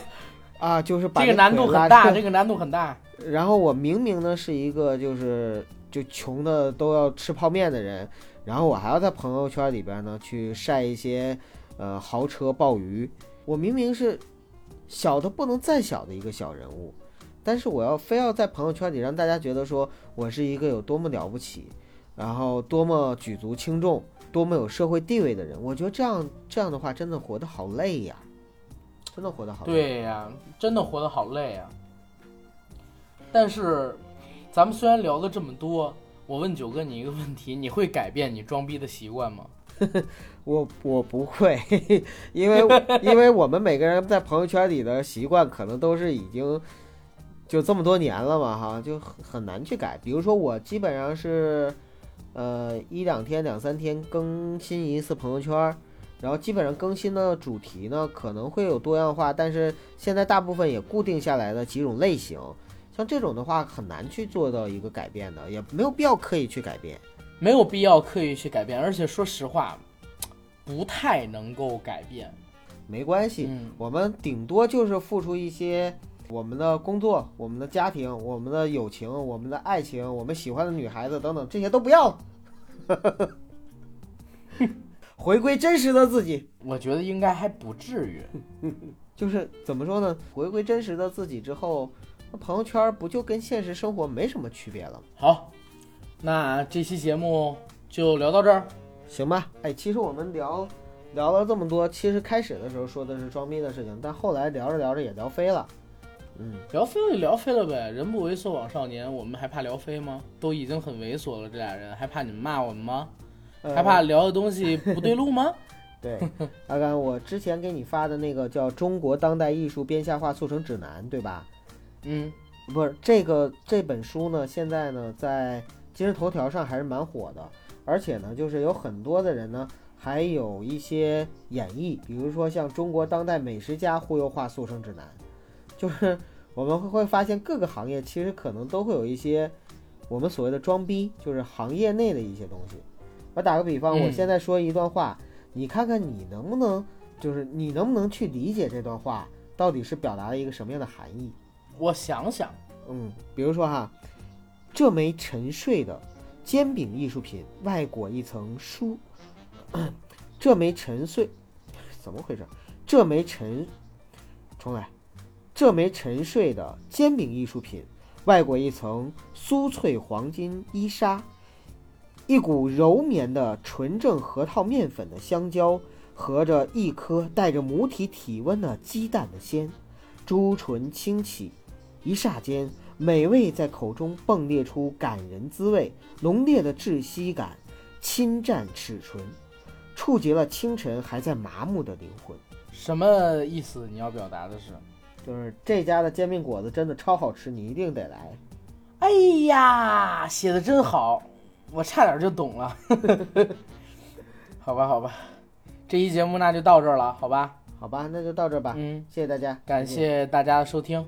啊，就是把这个难度很大，这个难度很大。然后我明明呢是一个就是就穷的都要吃泡面的人，然后我还要在朋友圈里边呢去晒一些呃豪车鲍鱼，我明明是小的不能再小的一个小人物，但是我要非要在朋友圈里让大家觉得说我是一个有多么了不起，然后多么举足轻重，多么有社会地位的人，我觉得这样这样的话真的活得好累呀，真的活得好累。对呀、真的活得好累呀、但是，咱们虽然聊了这么多，我问九哥你一个问题：你会改变你装逼的习惯吗？我我不会，因为因为我们每个人在朋友圈里的习惯可能都是已经就这么多年了嘛，哈，就很难去改。比如说我基本上是呃一两天、两三天更新一次朋友圈，然后基本上更新的主题呢可能会有多样化，但是现在大部分也固定下来的几种类型。像这种的话很难去做到一个改变的，也没有必要刻意去改变。没有必要刻意去改变，而且说实话，不太能够改变。没关系，嗯我们顶多就是付出一些我们的工作、我们的家庭、我们的友情、我们的爱情、我们喜欢的女孩子等等，这些都不要，回归真实的自己，我觉得应该还不至于。就是怎么说呢？回归真实的自己之后，那朋友圈不就跟现实生活没什么区别了吗？好，那这期节目就聊到这儿。行吧？哎，其实我们聊聊了这么多，其实开始的时候说的是装逼的事情，但后来聊着聊着也聊飞了。嗯，聊飞了就聊飞了呗，人不猥琐枉少年，我们还怕聊飞吗？都已经很猥琐了，这俩人还怕你们骂我们吗？呃还怕聊的东西不对路吗？对，阿甘，我之前给你发的那个叫《中国当代艺术编下画速成指南》，对吧？嗯，不是这个这本书呢，现在呢在今日头条上还是蛮火的，而且呢，就是有很多的人呢，还有一些演绎，比如说像《中国当代美食家忽悠话速成指南》，就是我们会会发现各个行业其实可能都会有一些我们所谓的装逼，就是行业内的一些东西。我打个比方，嗯我现在说一段话，你看看你能不能，就是你能不能去理解这段话到底是表达了一个什么样的含义？我想想，嗯，比如说哈，这枚沉睡的煎饼艺术品外裹一层酥，这枚沉睡怎么回事？这枚沉，重来，这枚沉睡的煎饼艺术品外裹一层酥脆黄金衣纱，一股柔绵的纯正核桃面粉的香蕉和着一颗带着母体体温的鸡蛋的鲜，朱唇轻启。一霎间，美味在口中迸裂出感人滋味，浓烈的窒息感侵占齿唇，触及了清晨还在麻木的灵魂。什么意思？你要表达的是？就是这家的煎饼果子真的超好吃，你一定得来。哎呀，写的真好，我差点就懂了。好吧，好吧，这期节目那就到这儿了，好吧？好吧，那就到这儿吧，嗯，谢谢大家，感。谢大家的收听，